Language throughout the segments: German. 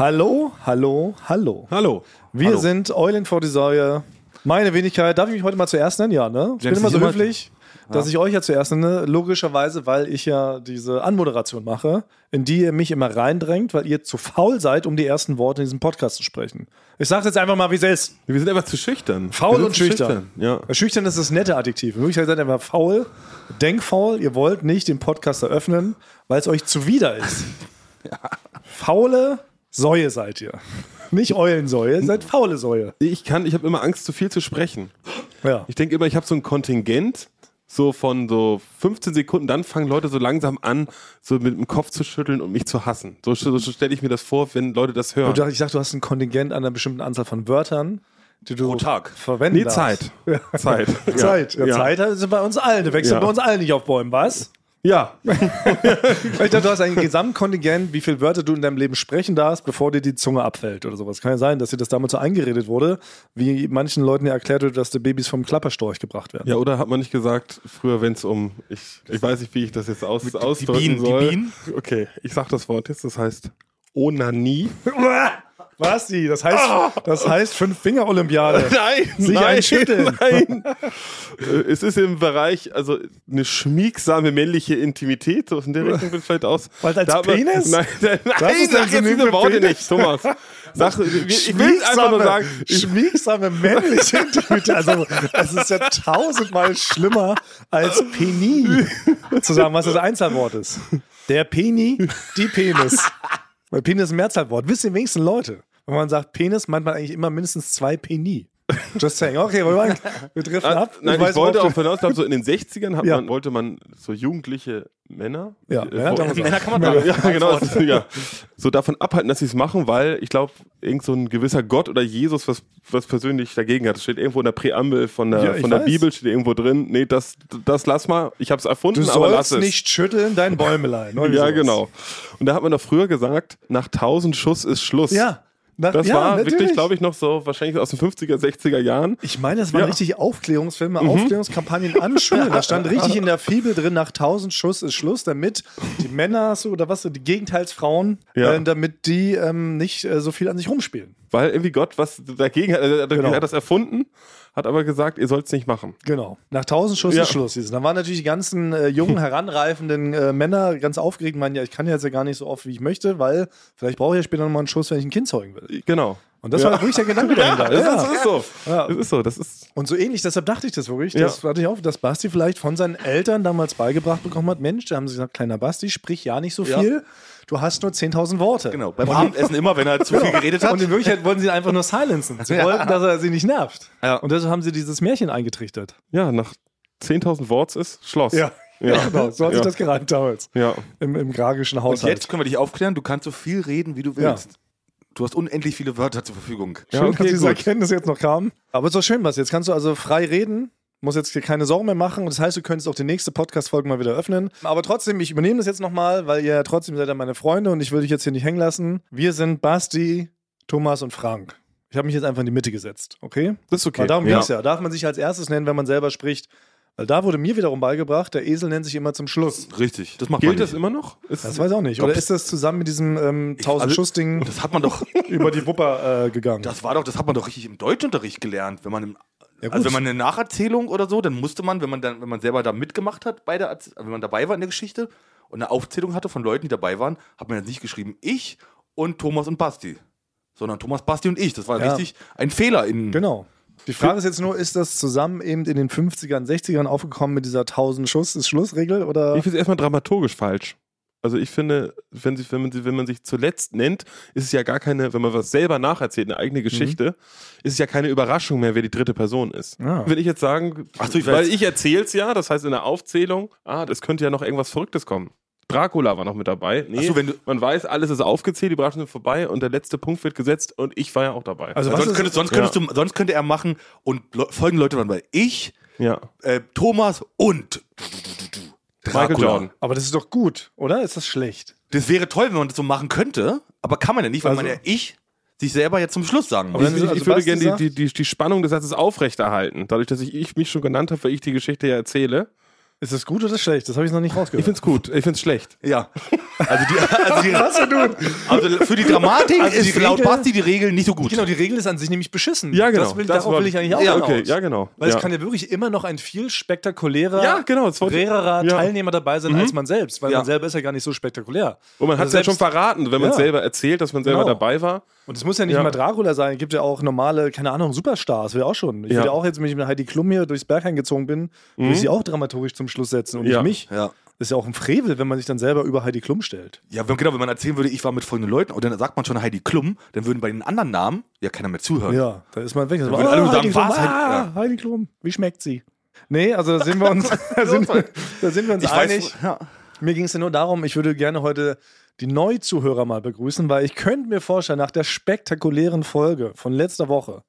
Hallo, hallo, hallo. Hallo. Wir Hallo. sind Eulen vor die Säue. Meine Wenigkeit, darf ich mich heute mal zuerst nennen? Ja, ne? Ich bin immer so höflich, dass ich euch ja zuerst nenne. Logischerweise, weil ich ja diese Anmoderation mache, in die ihr mich immer reindrängt, weil ihr zu faul seid, um die ersten Worte in diesem Podcast zu sprechen. Ich sag's jetzt einfach mal, wie es ist. Wir sind einfach zu schüchtern. Faul und zu schüchtern. Ja. Schüchtern ist das nette Adjektiv. In Wirklichkeit seid ihr einfach faul, denkfaul. Ihr wollt nicht den Podcast eröffnen, weil es euch zuwider ist. Faule Säue seid ihr. Nicht Eulensäue, ihr seid faule Säue. Ich kann, ich habe immer Angst, zu viel zu sprechen. Ja. Ich denke immer, ich habe so ein Kontingent, so von so 15 Sekunden, dann fangen Leute so langsam an, so mit dem Kopf zu schütteln und mich zu hassen. So, so stelle ich mir das vor, wenn Leute das hören. Ich dachte, du hast ein Kontingent an einer bestimmten Anzahl von Wörtern, die du Pro Tag. verwenden Nee. Zeit. Zeit. Ja. Zeit. Ja, Ja. Zeit ist bei uns allen. Du wechselst Ja. bei uns allen nicht auf Bäumen, was? Ja. Ich dachte, du hast ein Gesamtkontingent, wie viele Wörter du in deinem Leben sprechen darfst, bevor dir die Zunge abfällt oder sowas. Kann ja sein, dass dir das damals so eingeredet wurde, wie manchen Leuten ja erklärt wird, dass die Babys vom Klapperstorch gebracht werden. Ja, oder hat man nicht gesagt, früher, wenn es um, ich, ich weiß nicht, wie ich das jetzt aus, ausdrücken Bienen, die soll. Bienen? Okay, ich sag das Wort jetzt, das heißt Onanie. Was die? Das heißt, das heißt Fünf-Finger-Olympiade. Nein, Sich einschütteln. Nein. Äh, es ist im Bereich, also eine schmiegsame männliche Intimität, so in der Richtung wird vielleicht aus. Weil als Da hat man- Penis? Nein, nein, Das ist sag ein jetzt diese Worte Penis. nicht, Thomas. Sag, ich will einfach nur sagen, schmiegsame männliche Intimität. Also, es ist ja tausendmal schlimmer als Peni zu sagen, was das Einzahlwort ist. Der Peni, die Penis. Weil Penis ist ein Mehrzahlwort. Wissen die wenigsten Leute. Wenn man sagt Penis, meint man eigentlich immer mindestens zwei Peni. Just saying. Okay, wir, waren, wir driften ab. nein, ich, weiß, wollte auch hinaus, ich glaube, so in den 60ern hat Ja. man, wollte man so jugendliche Männer. Ja, äh, Männer vor- damals auch. Männer kann man ja, sagen. genau, ja. so davon abhalten, dass sie es machen, weil ich glaube, irgend so ein gewisser Gott oder Jesus was, was persönlich dagegen hat. Das steht irgendwo in der Präambel von der, Ja, ich von der weiß. Bibel, steht irgendwo drin. Nee, das, das lass mal. Ich habe es erfunden, Du aber lass es. nicht schütteln, dein Bäumelein. Ja, sowas. genau. Und da hat man doch früher gesagt, nach 1000 Schuss ist Schluss. Ja. Nach, Das ja, war natürlich. wirklich, glaube ich, noch so, wahrscheinlich aus den 50er, 60er Jahren. Ich meine, das waren Ja. Mhm. richtig Aufklärungsfilme, Aufklärungskampagnen an Schulen. Da stand richtig in der Fibel drin, nach 1000 Schuss ist Schluss, damit die Männer so, oder was, so, die Gegenteilsfrauen, Ja. äh, damit die ähm, nicht äh, so viel an sich rumspielen. Weil irgendwie Gott was dagegen hat. Er hat Genau. er hat das erfunden, hat aber gesagt, ihr sollt es nicht machen. Genau. Nach 1000 Schuss Ja. ist Schluss. Dann waren natürlich die ganzen äh, jungen, heranreifenden äh, Männer ganz aufgeregt, meinen, ja, ich kann jetzt ja gar nicht so oft, wie ich möchte, weil vielleicht brauche ich ja später nochmal einen Schuss, wenn ich ein Kind zeugen will. Genau. Und das Ja. war wirklich der Gedanke dahinter. Das, Ja. ist, das ist so. Ja. Das ist so. Das ist. Und so ähnlich, deshalb dachte ich das wirklich. Ja. Das hatte ich auch, dass Basti vielleicht von seinen Eltern damals beigebracht bekommen hat: Mensch, da haben sie gesagt, kleiner Basti, sprich ja nicht so Ja. viel. Du hast nur 10.000 Worte. Genau, beim Abendessen immer, wenn er zu viel geredet hat. Und in Wirklichkeit wollten sie ihn einfach nur silenzen. Sie Ja. wollten, dass er sie nicht nervt. Ja. Und deshalb haben sie dieses Märchen eingetrichtert. Ja, nach 10.000 Worts ist Schloss. Ja, Ja. genau. So hat sich Ja. das gereimt damals. Ja. Im, im gragischen Und Haushalt. jetzt können wir dich aufklären, du kannst so viel reden, wie du Ja. willst. Du hast unendlich viele Wörter zur Verfügung. Schön, Ja, okay, dass diese gut. Erkenntnis jetzt noch kam. Aber es ist doch schön, was. Jetzt kannst du also frei reden. Muss jetzt dir keine Sorgen mehr machen. Das heißt, du könntest auch die nächste Podcast-Folge mal wieder öffnen. Aber trotzdem, ich übernehme das jetzt nochmal, weil ihr ja trotzdem seid ja meine Freunde und ich will dich jetzt hier nicht hängen lassen. Wir sind Basti, Thomas und Frank. Ich habe mich jetzt einfach in die Mitte gesetzt, okay? Das ist okay. Weil darum ja. geht's ja. Darf man sich als erstes nennen, wenn man selber spricht. Weil da wurde mir wiederum beigebracht, der Esel nennt sich immer zum Schluss. Richtig, das macht Gilt man das immer noch? Ist Das weiß ich auch nicht. Oder ist das zusammen mit diesem ähm, 1000 also- Schuss-Ding Das hat man doch, über die Wupper äh, gegangen? das war doch, das hat man doch richtig im Deutschunterricht gelernt, wenn man im Ja, also wenn man eine Nacherzählung oder so, dann musste man, wenn man dann, wenn man selber da mitgemacht hat, bei der, wenn man dabei war in der Geschichte und eine Aufzählung hatte von Leuten, die dabei waren, hat man jetzt nicht geschrieben ich und Thomas und Basti, sondern Thomas, Basti und ich. Das war Ja. richtig ein Fehler in. Genau. Die Frage ist jetzt nur, ist das zusammen eben in den 50ern, 60ern aufgekommen mit dieser 1000 Schuss, ist Schlussregel oder? Ich finde es erstmal dramaturgisch falsch. Also ich finde, wenn, sie, wenn, man, sie- wenn man sich zuletzt nennt, ist es ja gar keine, wenn man was selber nacherzählt, eine eigene Geschichte, ist es ja keine Überraschung mehr, wer die dritte Person ist. Ah. Wenn ich jetzt sagen, Ach so, ich weil weiß. ich erzähl's ja, das heißt in der Aufzählung, ah, das könnte ja noch irgendwas Verrücktes kommen. Dracula war noch mit dabei. Nee, so, wenn du- man weiß, alles ist aufgezählt, die Überraschungen sind vorbei und der letzte Punkt wird gesetzt und ich war ja auch dabei. Also was sonst, könntest, sonst, könntest du, sonst könnte er machen und folgende Leute waren bei ich, ja. äh, Thomas und Michael Dracula. Jordan. Aber das ist doch gut, oder? Ist das schlecht? Das wäre toll, wenn man das so machen könnte, aber kann man ja nicht, weil Also- man ja ich sich selber jetzt zum Schluss sagen muss. Ich, also ich würde gerne die, die, die, die Spannung des Satzes aufrechterhalten. Dadurch, dass ich, ich mich schon genannt habe, weil ich die Geschichte ja erzähle, Ist das gut oder schlecht? Das habe ich noch nicht Ich rausgehört. find's gut, ich find's schlecht. Ja. Also, die, also, die, Was denn also für die Dramatik Also die ist laut Regel- Basti die Regel nicht so gut. Genau, die Regel ist an sich nämlich beschissen. Ja, genau. Das will, Das darauf war- will ich eigentlich auch Ja. Okay, ja, genau. Weil ja. es kann ja wirklich immer noch ein viel spektakulärer, Ja, genau, das wollte- rarer ja. Teilnehmer dabei sein als man selbst, weil Ja. man selber ist ja gar nicht so spektakulär. Und man hat es Also ja schon verraten, wenn man Ja. selber erzählt, dass man selber Genau. dabei war. Und es muss ja nicht Ja. immer Dracula sein, es gibt ja auch normale, keine Ahnung, Superstars, will auch schon. Ich Ja. würde ja auch jetzt, wenn ich mit Heidi Klum hier durchs Berg eingezogen bin, würde ich sie auch dramaturgisch zum Schluss setzen und Ja. nicht mich. Ja. Das ist ja auch ein Frevel, wenn man sich dann selber über Heidi Klum stellt. Ja, wenn, genau, wenn man erzählen würde, ich war mit folgenden Leuten und dann sagt man schon Heidi Klum, dann würden bei den anderen Namen ja keiner mehr zuhören. Ja, da ist man weg. Das würden alle nur Heidi sagen, Klum, was? ah, Heidi Klum, wie schmeckt sie? Nee, also da sind wir uns, da sind, wir- da sind wir uns Ich einig. weiß, ja. Mir ging es ja nur darum, ich würde gerne heute die Neuzuhörer mal begrüßen, weil ich könnte mir vorstellen, nach der spektakulären Folge von letzter Woche,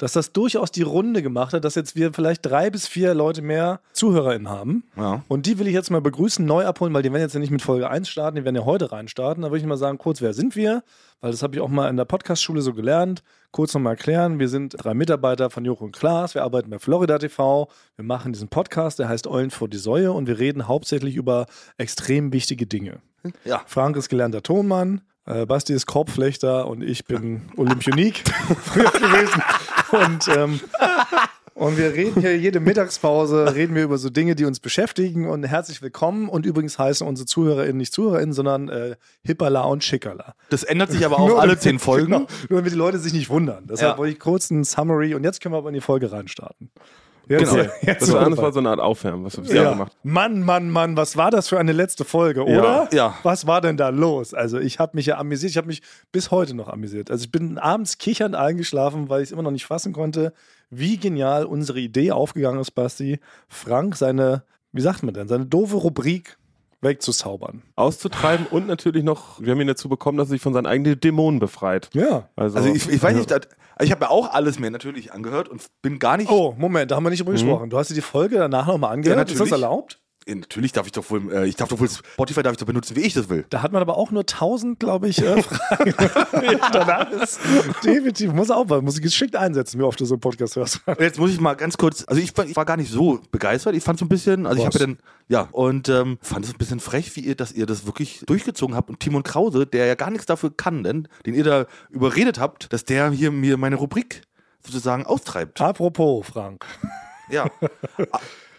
dass das durchaus die Runde gemacht hat, dass jetzt wir vielleicht drei bis vier Leute mehr ZuhörerInnen haben. Ja. Und die will ich jetzt mal begrüßen, neu abholen, weil die werden jetzt ja nicht mit Folge 1 starten, die werden ja heute reinstarten. Da würde ich mal sagen, kurz, wer sind wir? Weil das habe ich auch mal in der Podcast-Schule so gelernt. Kurz nochmal erklären, wir sind drei Mitarbeiter von Joko und Klaas, wir arbeiten bei Florida TV, wir machen diesen Podcast, der heißt Eulen vor die Säue und wir reden hauptsächlich über extrem wichtige Dinge. Ja. Frank ist gelernter Tonmann, äh, Basti ist Korbflechter und ich bin Olympionik früher gewesen. Und, ähm, und wir reden hier jede Mittagspause, reden wir über so Dinge, die uns beschäftigen und herzlich willkommen. Und übrigens heißen unsere ZuhörerInnen nicht ZuhörerInnen, sondern äh, Hippala und Schickala. Das ändert sich aber auch alle zehn Folgen. Genau, nur damit die Leute sich nicht wundern. Deshalb Ja. wollte ich kurz ein Summary und jetzt können wir aber in die Folge reinstarten. Jetzt, Genau. jetzt Das war, das war so eine Art Aufwärmen, was wir bisher ja. gemacht Mann, Mann, Mann, was war das für eine letzte Folge, oder? Ja. Was war denn da los? Also ich habe mich ja amüsiert, ich habe mich bis heute noch amüsiert. Also ich bin abends kichernd eingeschlafen, weil ich es immer noch nicht fassen konnte, wie genial unsere Idee aufgegangen ist, Basti, Frank seine, wie sagt man denn, seine doofe Rubrik wegzuzaubern. auszutreiben und natürlich noch, wir haben ihn dazu bekommen, dass er sich von seinen eigenen Dämonen befreit. Ja. Also, Also ich, ich weiß nicht, das, also ich habe mir auch alles mir natürlich angehört und bin gar nicht. Oh, Moment, da haben wir nicht drüber gesprochen. Du hast dir die Folge danach nochmal angehört. Ja, ist das natürlich. erlaubt? Ja, natürlich darf ich doch wohl, äh, ich darf doch wohl Spotify darf ich doch benutzen, wie ich das will. Da hat man aber auch nur 1000, glaube ich, äh, Fragen. Danach ist definitiv, muss auch, muss ich geschickt einsetzen, wie oft du so einen Podcast hörst. Jetzt muss ich mal ganz kurz, also ich war, ich war gar nicht so begeistert. Ich fand so ein bisschen, also ich Was? habe ja dann, ja, und ähm, fand es ein bisschen frech, wie ihr, dass ihr das wirklich durchgezogen habt. Und Timon Krause, der ja gar nichts dafür kann, denn, den ihr da überredet habt, dass der hier mir meine Rubrik sozusagen austreibt. Apropos, Frank. Ja.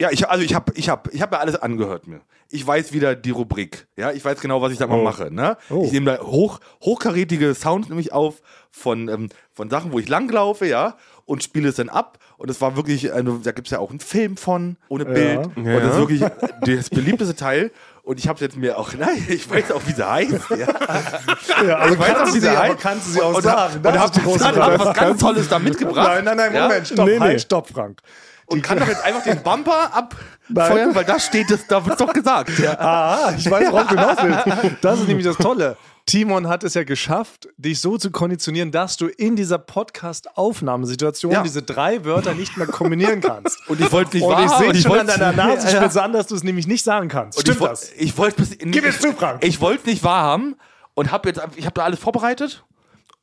Ja, ich, also ich habe ich hab, ich hab mir alles angehört mir. Ich weiß wieder die Rubrik. Ja, ich weiß genau, was ich da mal Oh. mache. Ne? Oh. Ich nehme da hoch, hochkarätige Sounds nämlich auf von, ähm, von Sachen, wo ich langlaufe, ja, und spiele es dann ab. Und es war wirklich, eine, da gibt es ja auch einen Film von, ohne Bild. Und das ist Ja. wirklich das beliebteste Teil. Und ich habe jetzt mir auch, nein, ich weiß auch, wie sie heißt. Ja. Ja, also Ich weiß auch, kannst wie du sie, heißt. kannst du sie auch und, sagen. Und, und habe hab was ganz Tolles da mitgebracht. Nein, nein, nein, Ja? Moment, stopp, Nee, nee. halt, stopp, Frank. Und kann doch jetzt einfach den Bumper abfeuern, weil da steht es, da wird doch gesagt. Ja. Ah, ich weiß, worauf du hinaus willst. Das ist nämlich das Tolle. Timon hat es ja geschafft, dich so zu konditionieren, dass du in dieser Podcast-Aufnahmesituation Ja. diese drei Wörter nicht mehr kombinieren kannst. Und ich wollte nicht Und ich sehe schon an deiner Nasenspitze Ja. an, dass du es nämlich nicht sagen kannst. Und Stimmt ich, das? Ich wollte Gib es zu, Frank. Ich wollte nicht wahrhaben und habe jetzt, ich habe da alles vorbereitet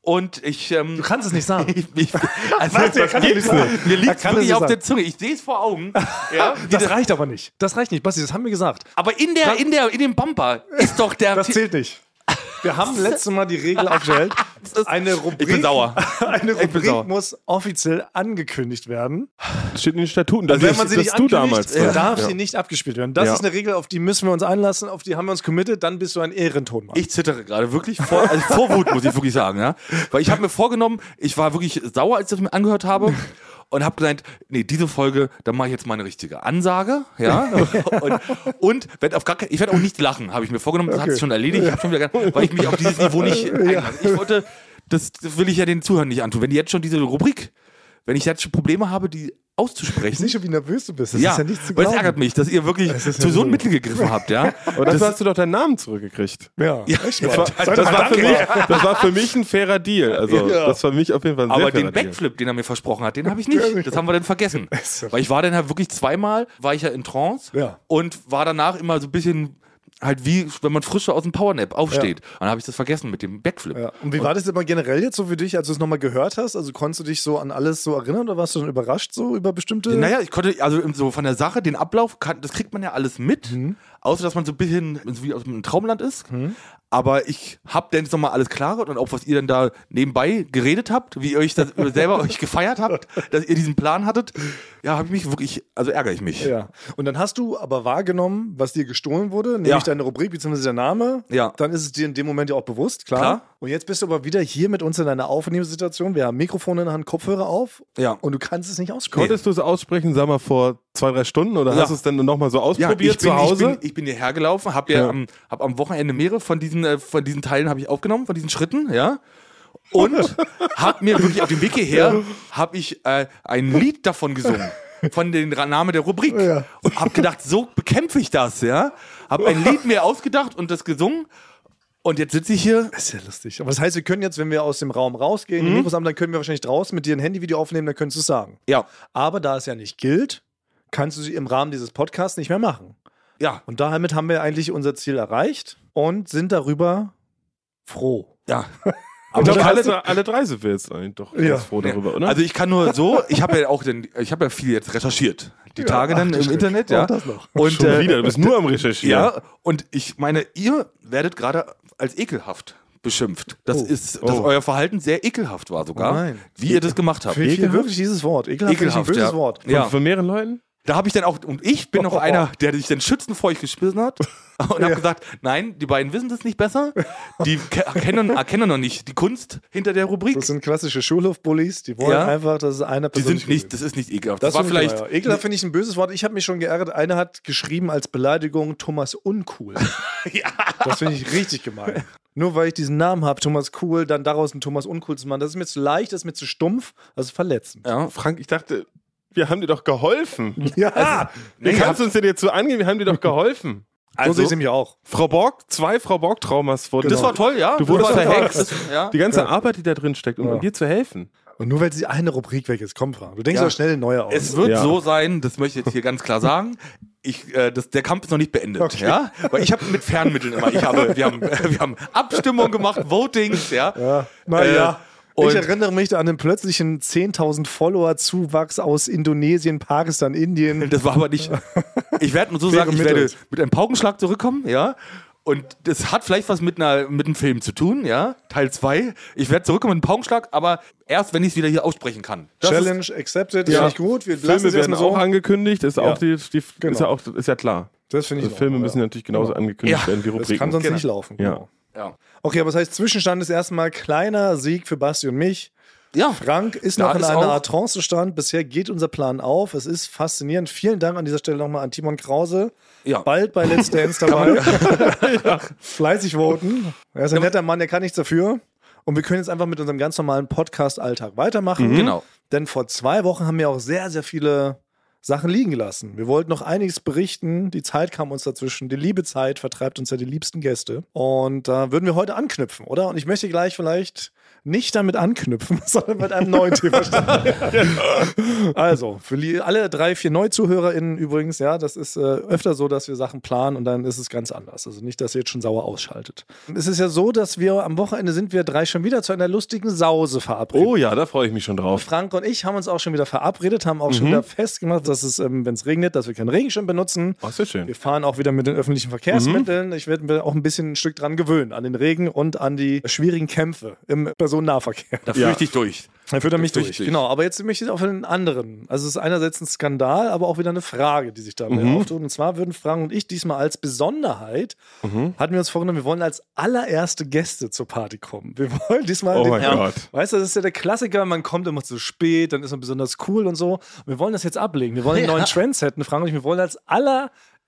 und ich. Ähm, Du kannst es nicht sagen. ich, ich, also, Was? Kann mir es nicht sagen. mir liegt wirklich auf sagen. der Zunge. Ich sehe es vor Augen. ja, Das das, reicht aber nicht. Das reicht nicht, Basti, das haben wir gesagt. aber in der, in der, in dem Bumper ist doch der. Das zählt nicht. Wir haben letztes Mal die Regel aufgestellt. Eine Rubrik, Ich bin sauer. Eine bin Rubrik sauer. muss offiziell angekündigt werden. Das steht in den Statuten, dass, Und wenn ich, man sie nicht du damals. warst. darf ja. sie nicht abgespielt werden. Das Ja. ist eine Regel, auf die müssen wir uns einlassen, auf die haben wir uns committed, dann bist du ein Ehrentonmann. Ich zittere gerade wirklich vor, also vor Wut, muss ich wirklich sagen, ja. Weil ich habe mir vorgenommen, ich war wirklich sauer, als ich das mir angehört habe. Und habe gesagt, nee, diese Folge, da mache ich jetzt mal eine richtige Ansage, ja. Und, und werd auf gar kein, ich werde auch nicht lachen, habe ich mir vorgenommen. Das hat sich schon erledigt, ich hab schon wieder, weil ich mich auf dieses Niveau nicht einlasse. Ich wollte, das, das will ich ja den Zuhörern nicht antun. Wenn die jetzt schon diese Rubrik, wenn ich jetzt schon Probleme habe, die auszusprechen, sicher, wie nervös du bist. Das ja, ist ja nichts zu weil es glauben. ärgert mich, dass ihr wirklich zu ja so einem. Mittel gegriffen habt, ja. Aber dafür hast du doch deinen Namen zurückgekriegt. Ja, Ja, echt das war- Das war, für mich, das war für mich ein fairer Deal. Also, Ja. das war für mich auf jeden Fall ein sehr Aber fairer den Deal. Backflip, den er mir versprochen hat, den habe ich nicht. Das haben wir dann vergessen. Weil ich war dann halt wirklich zweimal, war ich ja in Trance Ja. und war danach immer so ein bisschen, halt wie, wenn man frisch aus dem Powernap aufsteht. Und dann habe ich das vergessen mit dem Backflip. Ja. Und wie war das immer generell jetzt so für dich, als du es nochmal gehört hast? Also konntest du dich so an alles so erinnern oder warst du dann überrascht so über bestimmte? Naja, ich konnte, also so von der Sache, den Ablauf, kann, das kriegt man ja alles mit, außer dass man so ein bisschen wie aus einem Traumland ist. Aber ich hab dann jetzt nochmal alles klar und auch was ihr dann da nebenbei geredet habt, wie ihr euch das selber euch gefeiert habt, dass ihr diesen Plan hattet. Ja, habe ich mich wirklich, also ärgere ich mich. Ja. Und dann hast du aber wahrgenommen, was dir gestohlen wurde, nämlich Ja. Deine Rubrik bzw. der Name. Ja. Dann ist es dir in dem Moment ja auch bewusst, klar. Klar. Und jetzt bist du aber wieder hier mit uns in einer Aufnahmesituation. Wir haben Mikrofon in der Hand, Kopfhörer auf. Ja. Und du kannst es nicht aussprechen. Konntest du es aussprechen, sag mal, vor zwei, drei Stunden oder Ja. hast du es dann nochmal so Ja, ausprobiert ich bin, zu Hause? Ich bin, ich bin hierher gelaufen, habe ja, Ja. Am, hab am Wochenende mehrere von diesen, äh, von diesen Teilen habe ich aufgenommen, von diesen Schritten, ja. Und habe mir wirklich auf dem Weg hierher, habe ich äh, ein Lied davon gesungen. Von dem Ra- Name der Rubrik. Ja. Und habe gedacht, so bekämpfe ich das, ja. Habe ein Lied mir ausgedacht und das gesungen. Und jetzt sitze ich hier. Das ist ja lustig. Aber das heißt, wir können jetzt, wenn wir aus dem Raum rausgehen, Mikros haben, dann können wir wahrscheinlich draußen mit dir ein Handyvideo aufnehmen, dann könntest du es sagen. Ja, Aber da es ja nicht gilt, kannst du sie im Rahmen dieses Podcasts nicht mehr machen. ja, Und damit haben wir eigentlich unser Ziel erreicht und sind darüber froh. ja. Aber dann alle, hast du- alle drei sind wir jetzt eigentlich doch Ja. ganz froh darüber, oder? Also ich kann nur so, ich habe ja auch den, ich habe ja viel jetzt recherchiert. Die Tage dann ach, im das Internet, ja. Auch das noch. Und Schon äh, wieder, du bist nur am Recherchieren. Ja, und ich meine, ihr werdet gerade als ekelhaft beschimpft. Das Oh. ist, dass Oh. euer Verhalten sehr ekelhaft war sogar, Oh nein. wie ihr das gemacht habt. Für viel Ekelhaft? wirklich dieses Wort. Ekelhaft, finde ich ein Ekelhaft, böses ja. Wort. Von, Ja. von mehreren Leuten? Da habe ich dann auch, und ich bin noch Oh. einer, der sich dann schützend vor euch gespissen hat und Ja. habe gesagt, nein, die beiden wissen das nicht besser. Die ke- erkennen, erkennen noch nicht die Kunst hinter der Rubrik. Das sind klassische Schulhofbullies, die wollen Ja. einfach, dass es einer Die Person sind nicht, das ist nicht ekelhaft. Das Das, war vielleicht. ja. Ekelhaft finde ich ein böses Wort. Ich habe mich schon geärgert. Einer hat geschrieben als Beleidigung Thomas Uncool. Ja. Das finde ich richtig gemein. Nur weil ich diesen Namen habe, Thomas Cool, dann daraus einen Thomas Uncool zu machen, das ist mir zu leicht, das ist mir zu stumpf, das ist verletzend. Ja. Frank, ich dachte, wir haben dir doch geholfen. Ja, Wie Nee, kannst du uns denn jetzt so angehen? Wir haben dir doch geholfen. so Also, sehe ich mich auch. Frau Borg, zwei Frau Borg-Traumas wurden. das war toll, ja. Du wurdest verhext. Ja. Die ganze Arbeit, die da drin steckt, um Ja. dir zu helfen. Und nur weil sie eine Rubrik weg ist, komm, Frank. Du denkst Ja. doch schnell eine neue aus. Es wird Ja. so sein, das möchte ich jetzt hier ganz klar sagen. Ich, äh, das, der Kampf ist noch nicht beendet, Okay. ja, weil ich habe mit Fernmitteln immer, ich habe, wir haben, wir haben Abstimmung gemacht, Votings, ja. ja. Naja. Äh, ich und- erinnere mich an den plötzlichen 10.000 Follower-Zuwachs aus Indonesien, Pakistan, Indien. Das war aber nicht. Ich werde nur so sagen, ich werde mit einem Paukenschlag zurückkommen, ja. Und das hat vielleicht was mit, einer, mit einem Film zu tun, ja. Teil 2. Ich werde zurückkommen mit einem Paukenschlag, aber erst, wenn ich es wieder hier aussprechen kann. Das Challenge Ist, accepted, das Ja. finde ich gut. Wir Filme es werden auch angekündigt, ist Ja. auch die, die Genau. ist ja auch ist ja klar. Das finde ich Also Filme Ordnung, müssen ja. natürlich genauso Genau. angekündigt Ja. werden wie Das Rubriken. kann sonst Genau. nicht laufen. Genau. ja. Okay, aber das heißt, Zwischenstand ist erstmal kleiner Sieg für Basti und mich. ja. Frank ist Da noch in einer Art Trancezustand. Bisher geht unser Plan auf. Es ist faszinierend. Vielen Dank an dieser Stelle nochmal an Timon Krause. Ja. Bald bei Let's Dance dabei. Fleißig voten. Er ist ein netter Mann, der kann nichts dafür. Und wir können jetzt einfach mit unserem ganz normalen Podcast-Alltag weitermachen. Genau. Denn vor zwei Wochen haben wir auch sehr, sehr viele Sachen liegen gelassen. Wir wollten noch einiges berichten. Die Zeit kam uns dazwischen. Die liebe Zeit vertreibt uns ja die liebsten Gäste. Und da würden wir heute anknüpfen, oder? Und ich möchte gleich vielleicht nicht damit anknüpfen, sondern mit einem neuen Thema starten. also, für alle drei, vier NeuzuhörerInnen übrigens, ja, das ist äh, öfter so, dass wir Sachen planen und dann ist es ganz anders. Also nicht, dass ihr jetzt schon sauer ausschaltet. Es ist ja so, dass wir am Wochenende sind wir drei schon wieder zu einer lustigen Sause verabredet. Oh ja, da freue ich mich schon drauf. Frank und ich haben uns auch schon wieder verabredet, haben auch schon wieder festgemacht, dass es, ähm, wenn es regnet, dass wir keinen Regenschirm benutzen. Oh, sehr schön. Wir fahren auch wieder mit den öffentlichen Verkehrsmitteln. Ich werde mir auch ein bisschen ein Stück dran gewöhnen, an den Regen und an die schwierigen Kämpfe im Personennahverkehr. Da Ja. führe ich dich durch. Da führt er mich durch. Richtig. Genau, aber jetzt möchte ich auf einen anderen. Also es ist einerseits ein Skandal, aber auch wieder eine Frage, die sich da Mhm. auftut. Und zwar würden Frank und ich diesmal als Besonderheit, Mhm. hatten wir uns vorgenommen, wir wollen als allererste Gäste zur Party kommen. Wir wollen diesmal Oh den, mein Gott. Weißt du, das ist ja der Klassiker, man kommt immer zu spät, dann ist man besonders cool und so. Wir wollen das jetzt ablegen. Wir wollen einen neuen Trend setzen, Frank und ich. Wir wollen als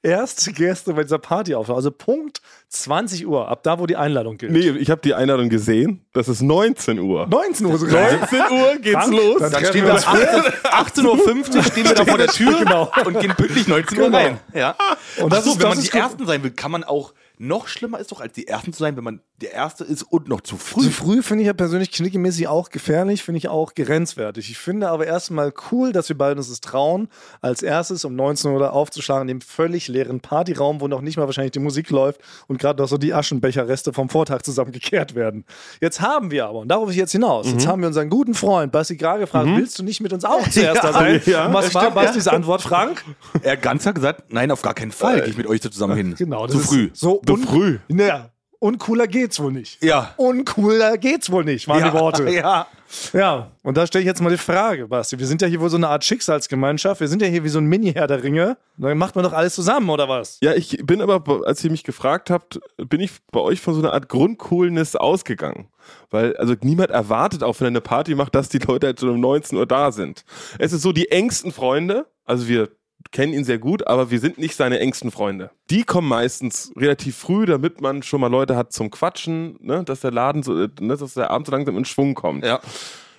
allererste Gäste bei dieser Party aufhören. Also Punkt 20 Uhr, ab da, wo die Einladung gilt. Nee, ich habe die Einladung gesehen. Das ist 19 Uhr. 19 Uhr sogar. 19 Uhr geht's Frank, los. dann Dann stehen wir wir uns 18 18.50 Uhr stehen wir da vor der Tür Genau. und gehen pünktlich 19 Uhr Genau. rein. Ja. Und das Ach so, ist- wenn das man ist die gut. Ersten sein will, kann man auch noch schlimmer ist doch, als die Ersten zu sein, wenn man der Erste ist und noch zu früh. Zu früh finde ich ja persönlich knickemäßig auch gefährlich, finde ich auch grenzwertig. Ich finde aber erstmal cool, dass wir beide uns das trauen, als erstes um 19 Uhr aufzuschlagen in dem völlig leeren Partyraum, wo noch nicht mal wahrscheinlich die Musik läuft und gerade noch so die Aschenbecherreste vom Vortag zusammengekehrt werden. Jetzt haben wir aber, und darauf ich jetzt hinaus, jetzt haben wir unseren guten Freund Basti Grage gefragt, willst du nicht mit uns auch zuerst da sein? ja, und was war Bastis Antwort, Frank? Er ganz hat gesagt, nein, auf gar keinen Fall gehe ich mit euch so zusammen hin. Genau, das zu früh. So Un- früh. Naja, uncooler geht's wohl nicht. Ja. Uncooler geht's wohl nicht, waren die Worte. Ja. Ja, und da stelle ich jetzt mal die Frage, Basti. Wir sind ja hier wohl so eine Art Schicksalsgemeinschaft. Wir sind ja hier wie so ein Mini-Herr der Ringe. Dann macht man doch alles zusammen, oder was? Ja, ich bin aber, als ihr mich gefragt habt, bin ich bei euch von so einer Art Grundcoolness ausgegangen. Weil, also niemand erwartet auch, wenn er eine Party macht, dass die Leute halt so um 19 Uhr da sind. Es ist so, die engsten Freunde, also wir kennen ihn sehr gut, aber wir sind nicht seine engsten Freunde. Die kommen meistens relativ früh, damit man schon mal Leute hat zum Quatschen, ne, dass der Laden so, ne, dass der Abend so langsam in Schwung kommt. Ja.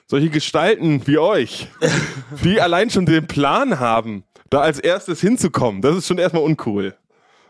Solche Gestalten wie euch, die allein schon den Plan haben, da als erstes hinzukommen, das ist schon erstmal uncool.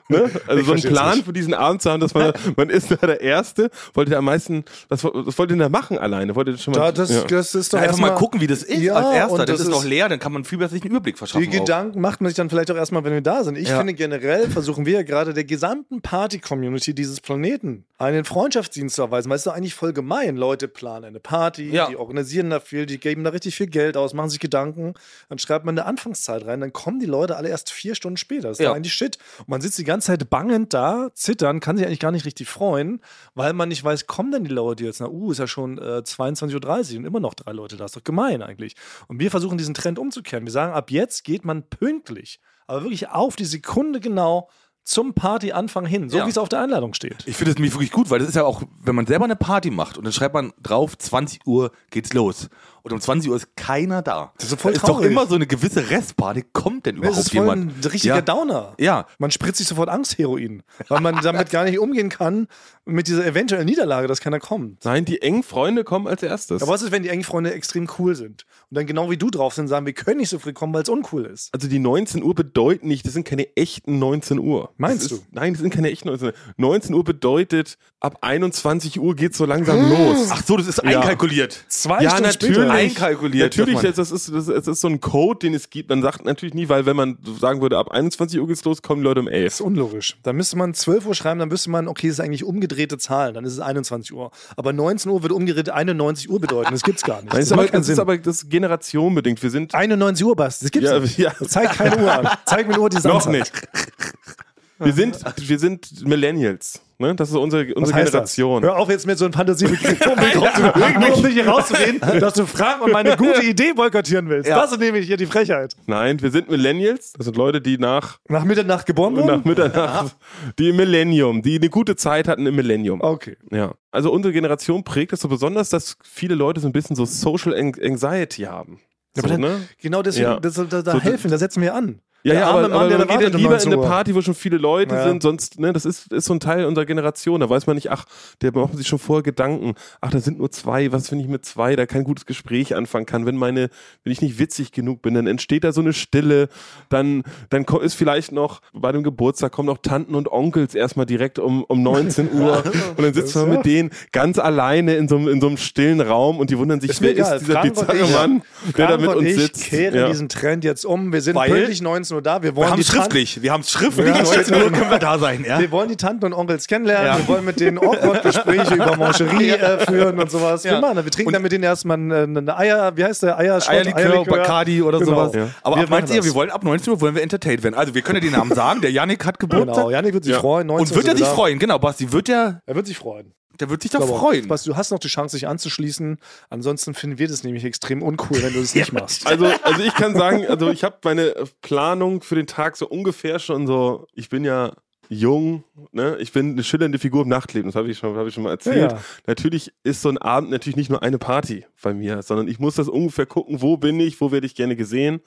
Ne? Also Ich so einen Plan nicht. für diesen Abend zu haben, dass man, man ist da der Erste. Wollt ihr am meisten, was, was wollt ihr denn da machen alleine? Wollt ihr schon mal, Da, das, ja. das ist doch Einfach erstmal mal gucken, wie das ist Ja, als Erster. Das, das ist noch ist- leer, dann kann man viel besser sich einen Überblick verschaffen. Die auch. Gedanken macht man sich dann vielleicht auch erstmal, wenn wir da sind. Ich Ja. finde generell versuchen wir ja gerade der gesamten Party-Community dieses Planeten einen Freundschaftsdienst zu erweisen, weil es ist doch eigentlich voll gemein. Leute planen eine Party, Ja. die organisieren da viel, die geben da richtig viel Geld aus, machen sich Gedanken, dann schreibt man eine Anfangszeit rein, dann kommen die Leute alle erst vier Stunden später. Das ist Ja. doch eigentlich Shit. Und man sitzt die ganze Zeit bangend da, zittern, kann sich eigentlich gar nicht richtig freuen, weil man nicht weiß, kommen denn die Leute jetzt? Na, uh, ist ja schon äh, 22.30 Uhr und immer noch drei Leute da. Ist doch gemein eigentlich. Und wir versuchen diesen Trend umzukehren. Wir sagen, ab jetzt geht man pünktlich, aber wirklich auf die Sekunde genau zum Partyanfang hin, so Ja. wie es auf der Einladung steht. Ich finde es nämlich wirklich gut, weil das ist ja auch, wenn man selber eine Party macht und dann schreibt man drauf, 20 Uhr geht's los. Und um 20 Uhr ist keiner da. Das ist voll da ist doch immer so eine gewisse Restparty. Kommt denn überhaupt ist voll jemand? ein richtiger ja. Downer. Ja. Man spritzt sich sofort Angstheroin, weil man damit gar nicht umgehen kann mit dieser eventuellen Niederlage, dass keiner kommt. Nein, die engen Freunde kommen als erstes. Aber was ist, wenn die engen Freunde extrem cool sind und dann genau wie du drauf sind, sagen, wir können nicht so früh kommen, weil es uncool ist? also die 19 Uhr bedeuten nicht, das sind keine echten 19 Uhr. Meinst das du? Nein, das sind keine echten 19 Uhr. 19 Uhr bedeutet, ab 21 Uhr geht's so langsam los. Ach so, das ist einkalkuliert. Zwei ja, Stunden natürlich. später. Einkalkuliert, Natürlich, man- das ist, das, ist, das ist so ein Code, den es gibt. Man sagt natürlich nie, weil wenn man sagen würde, ab 21 Uhr geht's los, kommen die Leute um 11. Das ist unlogisch. Da müsste man 12 Uhr schreiben, dann wüsste man, okay, das ist eigentlich umgedrehte Zahlen, dann ist es 21 Uhr. Aber 19 Uhr würde umgedreht 91 Uhr bedeuten. Das gibt's gar nicht. Das das, ist aber, macht keinen das ist Sinn. aber das ist generationenbedingt. Wir sind 91 Uhr, Bast. Das gibt's Ja, nicht. ja. Zeig keine Uhr an. Zeig mir Uhr, die noch nicht. Wir sind, wir sind Millennials. Ne? Das ist unsere, Was unsere heißt Generation. Das? Hör auf jetzt mit so einem Fantasiebegriff um nur um dich hier rauszureden, dass du Frank und meine gute Idee boykottieren willst. Ja. Das ist nämlich hier die Frechheit. Nein, wir sind Millennials. Das sind Leute, die nach, Nach Mitternacht geboren nach wurden? Mitternacht, die im Millennium, die eine gute Zeit hatten im Millennium. Okay. Ja. Also unsere Generation prägt es so besonders, dass viele Leute so ein bisschen so Social An- Anxiety haben. So, Aber dann, ne? Genau deswegen, Ja. das, da, da So, helfen, da setzen wir an. Ja, Der ja, aber, Mann, aber der man geht ja lieber 19 in eine. Party, wo schon viele Leute Ja. sind, sonst, ne, das ist, ist so ein Teil unserer Generation. Da weiß man nicht, ach, der macht sich schon vorher Gedanken, ach, da sind nur zwei, was, wenn ich mit zwei da kein gutes Gespräch anfangen kann, wenn meine, wenn ich nicht witzig genug bin, dann entsteht da so eine Stille, dann, dann ist vielleicht noch, bei dem Geburtstag kommen noch Tanten und Onkels erstmal direkt um, um 19 Uhr und dann sitzt man mit denen ganz alleine in so, einem- in so einem stillen Raum und die wundern sich, Ist wer egal. ist dieser bizarre ich- Mann, der da mit uns ich sitzt. kehren Ja. diesen Trend jetzt um. Wir sind Weil- pünktlich 19 Uhr da. Wir wollen Wir haben es schriftlich. Wir haben es schriftlich. Ja, 19 Uhr können wir da sein. Ja? Wir wollen die Tanten und Onkels kennenlernen. Ja. Wir wollen mit denen Awkward-Gespräche über Mancherie äh, führen und sowas. Wir machen, wir trinken dann mit denen erstmal eine, eine Eier, wie heißt der? Eierschott, Eierlikör, Bacardi oder Genau. sowas. Aber Wir ab 19 machen Uhr, wir wollen ab 19 Uhr wollen wir entertained werden. Also wir können ja den Namen sagen. Der Yannick hat Geburtstag. Genau, Janik wird sich freuen. 19 Und wird er sich freuen? Genau, Basti, wird er, Er wird sich freuen. Der wird sich doch freuen. Basti, du hast noch die Chance, sich anzuschließen. Ansonsten finden wir das nämlich extrem uncool, wenn du das nicht machst. Also, also ich kann sagen, also ich habe meine Planung für den Tag so ungefähr schon so, ich bin ja jung, ne? ich bin eine schillernde Figur im Nachtleben, das habe ich, schon- hab ich schon mal erzählt. Ja, ja. Natürlich ist so ein Abend natürlich nicht nur eine Party bei mir, sondern ich muss das ungefähr gucken, wo bin ich, wo werde ich gerne gesehen.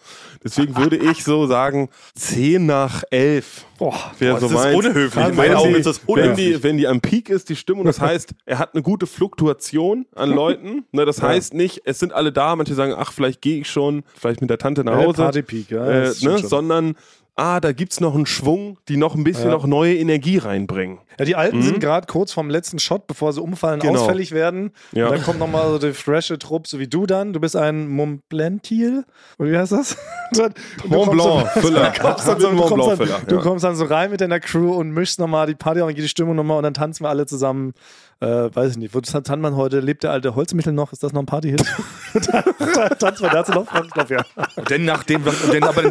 Deswegen würde ich so sagen, 10 nach 11 Boah, wäre so das ist meins. unhöflich. In meinen Augen ist das Wenn unhöflich. die, wenn die am Peak ist, die Stimmung, das heißt, er hat eine gute Fluktuation an Leuten. Ne, das heißt nicht, es sind alle da, manche sagen, ach, vielleicht gehe ich schon, vielleicht mit der Tante nach Ja, Hause. Partypeak, ja, äh, ne, sondern ah, da gibt's noch einen Schwung, die noch ein bisschen Ja. noch neue Energie reinbringen. Ja, die Alten sind gerade kurz vorm letzten Shot, bevor sie umfallen, Mhm. Genau. ausfällig werden. Ja. Und dann kommt nochmal so der frische Trupp, so wie du dann. Du bist ein Montblantil. Oder wie heißt das? Dann- du Mont kommst Blanc, so- Füller. Du kommst dann so, du Mont kommst Blanc dann, Füller, du ja. kommst dann so rein mit deiner Crew und mischst nochmal die Party und geht die Stimmung nochmal und dann tanzen wir alle zusammen. Äh, weiß ich nicht. Wo tanzt man heute? Lebt der alte Holzmichel noch? Ist das noch ein Partyhit? tanzen wir dazu noch? Ich glaube, ja. Und dann nachdem, und dann aber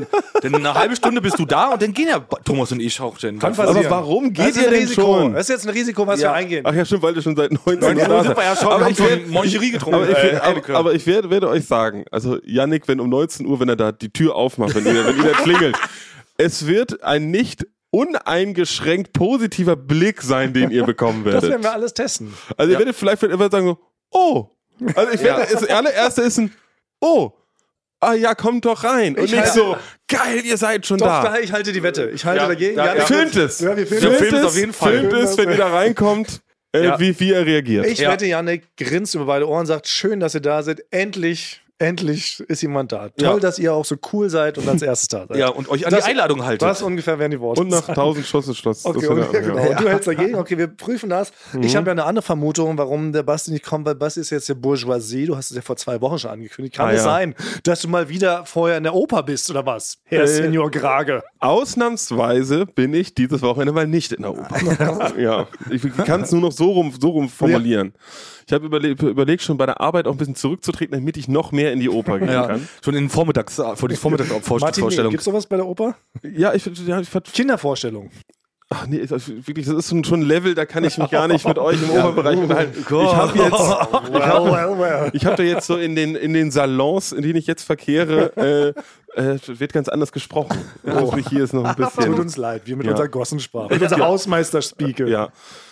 dann eine halbe Stunde bist du da und dann gehen ja Thomas und ich auch dann. Kann Aber passieren. warum Das geht ihr denn Risiko. schon? Das ist jetzt ein Risiko, was Ja. wir eingehen. Ach ja, stimmt, weil ihr schon seit 19 Neun Jahren Uhr sind wir ja schon, aber haben ich, schon werd, Moncherie getrunken. aber ich, äh, werd, aber, aber ich werde, werde euch sagen, also Yannick, wenn um 19 Uhr, wenn er da die Tür aufmacht, wenn ihr, wenn ihr da klingelt, es wird ein nicht uneingeschränkt positiver Blick sein, den ihr bekommen Das werdet. werden wir alles testen. Also ihr werdet vielleicht ihr sagen so, oh. Also ich werde, das allererste ist ein, oh. Ah ja, kommt doch rein. Und Ich nicht halte- so, geil, ihr seid schon Doch, da. ich halte die Wette. Ich halte Ja, dagegen. ja, ja. Filmt es. Ja, wir filmen Ja, es. filmt es auf jeden Fall. Filmt es, wenn ihr da reinkommt, äh, Ja. wie, wie er reagiert. Ich Ja. wette, Janik grinst über beide Ohren, sagt, schön, dass ihr da seid. Endlich, endlich ist jemand da. Toll, Ja. dass ihr auch so cool seid und als erstes da seid. ja, und euch an Das- die Einladung haltet. Was ungefähr wären die Worte? Und nach 1000 Schuss ist Schluss. Okay, Das okay, er- genau. ja. Und du hältst dagegen. Okay, wir prüfen das. Ich habe ja eine andere Vermutung, warum der Basti nicht kommt, weil Basti ist jetzt der Bourgeoisie. Du hast es ja vor zwei Wochen schon angekündigt. Kann Ah, es ja. sein, dass du mal wieder vorher in der Oper bist oder was? Herr Äh, Senior Grage. Ausnahmsweise bin ich dieses Wochenende mal nicht in der Oper. ja, ich kann es nur noch so rum, so rum formulieren. Ich habe überlegt, überlegt, schon bei der Arbeit auch ein bisschen zurückzutreten, damit ich noch mehr in die Oper gehen ja, kann. schon in den Vormittags, vor die Martin, Vormittagsvorstellung. gibt es sowas bei der Oper? Ja, ich, ja, ich Kindervorstellung. ach nee, ist- wirklich, das ist schon ein Level, da kann ich mich gar nicht mit euch im Operbereich unterhalten. Ich habe jetzt, Well, well, well. ich habe da jetzt so in den, in den Salons, in denen ich jetzt verkehre, äh, äh, wird ganz anders gesprochen. Also hier ist noch ein bisschen. Tut uns leid, wir mit Ja. unserer Gossensprache. Mit unserer Hausmeister-Spiegel. Ja.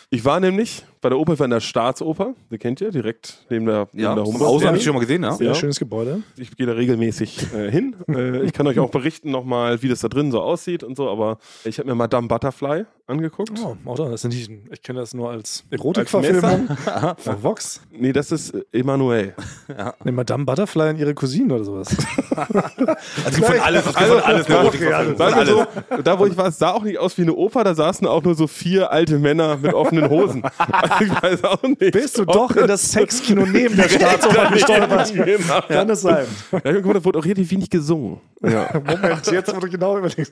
Ich war nämlich bei der Oper, ich war in der Staatsoper, die kennt ihr, direkt neben der, neben Ja, der Humboldt. Außen habe ich schon mal gesehen, ja. Sehr Ja. schönes Gebäude. Ich gehe da regelmäßig äh, hin. Äh, ich kann euch auch berichten nochmal, wie das da drin so aussieht und so, aber ich habe mir Madame Butterfly angeguckt. Oh, auch da, das sind nicht, ich kenne das nur als Erotikverfilmung. Von Vox. Nee, das ist Emanuel. Nee, Madame Butterfly und ihre Cousine oder sowas. Also von alles, es gibt von alles. Von Sagen wir alles. so, da wo ich war, es sah auch nicht aus wie eine Oper, da saßen auch nur so vier alte Männer mit offenen Hosen. Also ich weiß auch nicht. Bist du doch in das Sexkino neben der Staatsoper gestolpert? Genau. Kann es sein. Ja, guck mal, da wurde auch relativ wenig gesungen. Ja. Moment, jetzt wurde genau überlegt.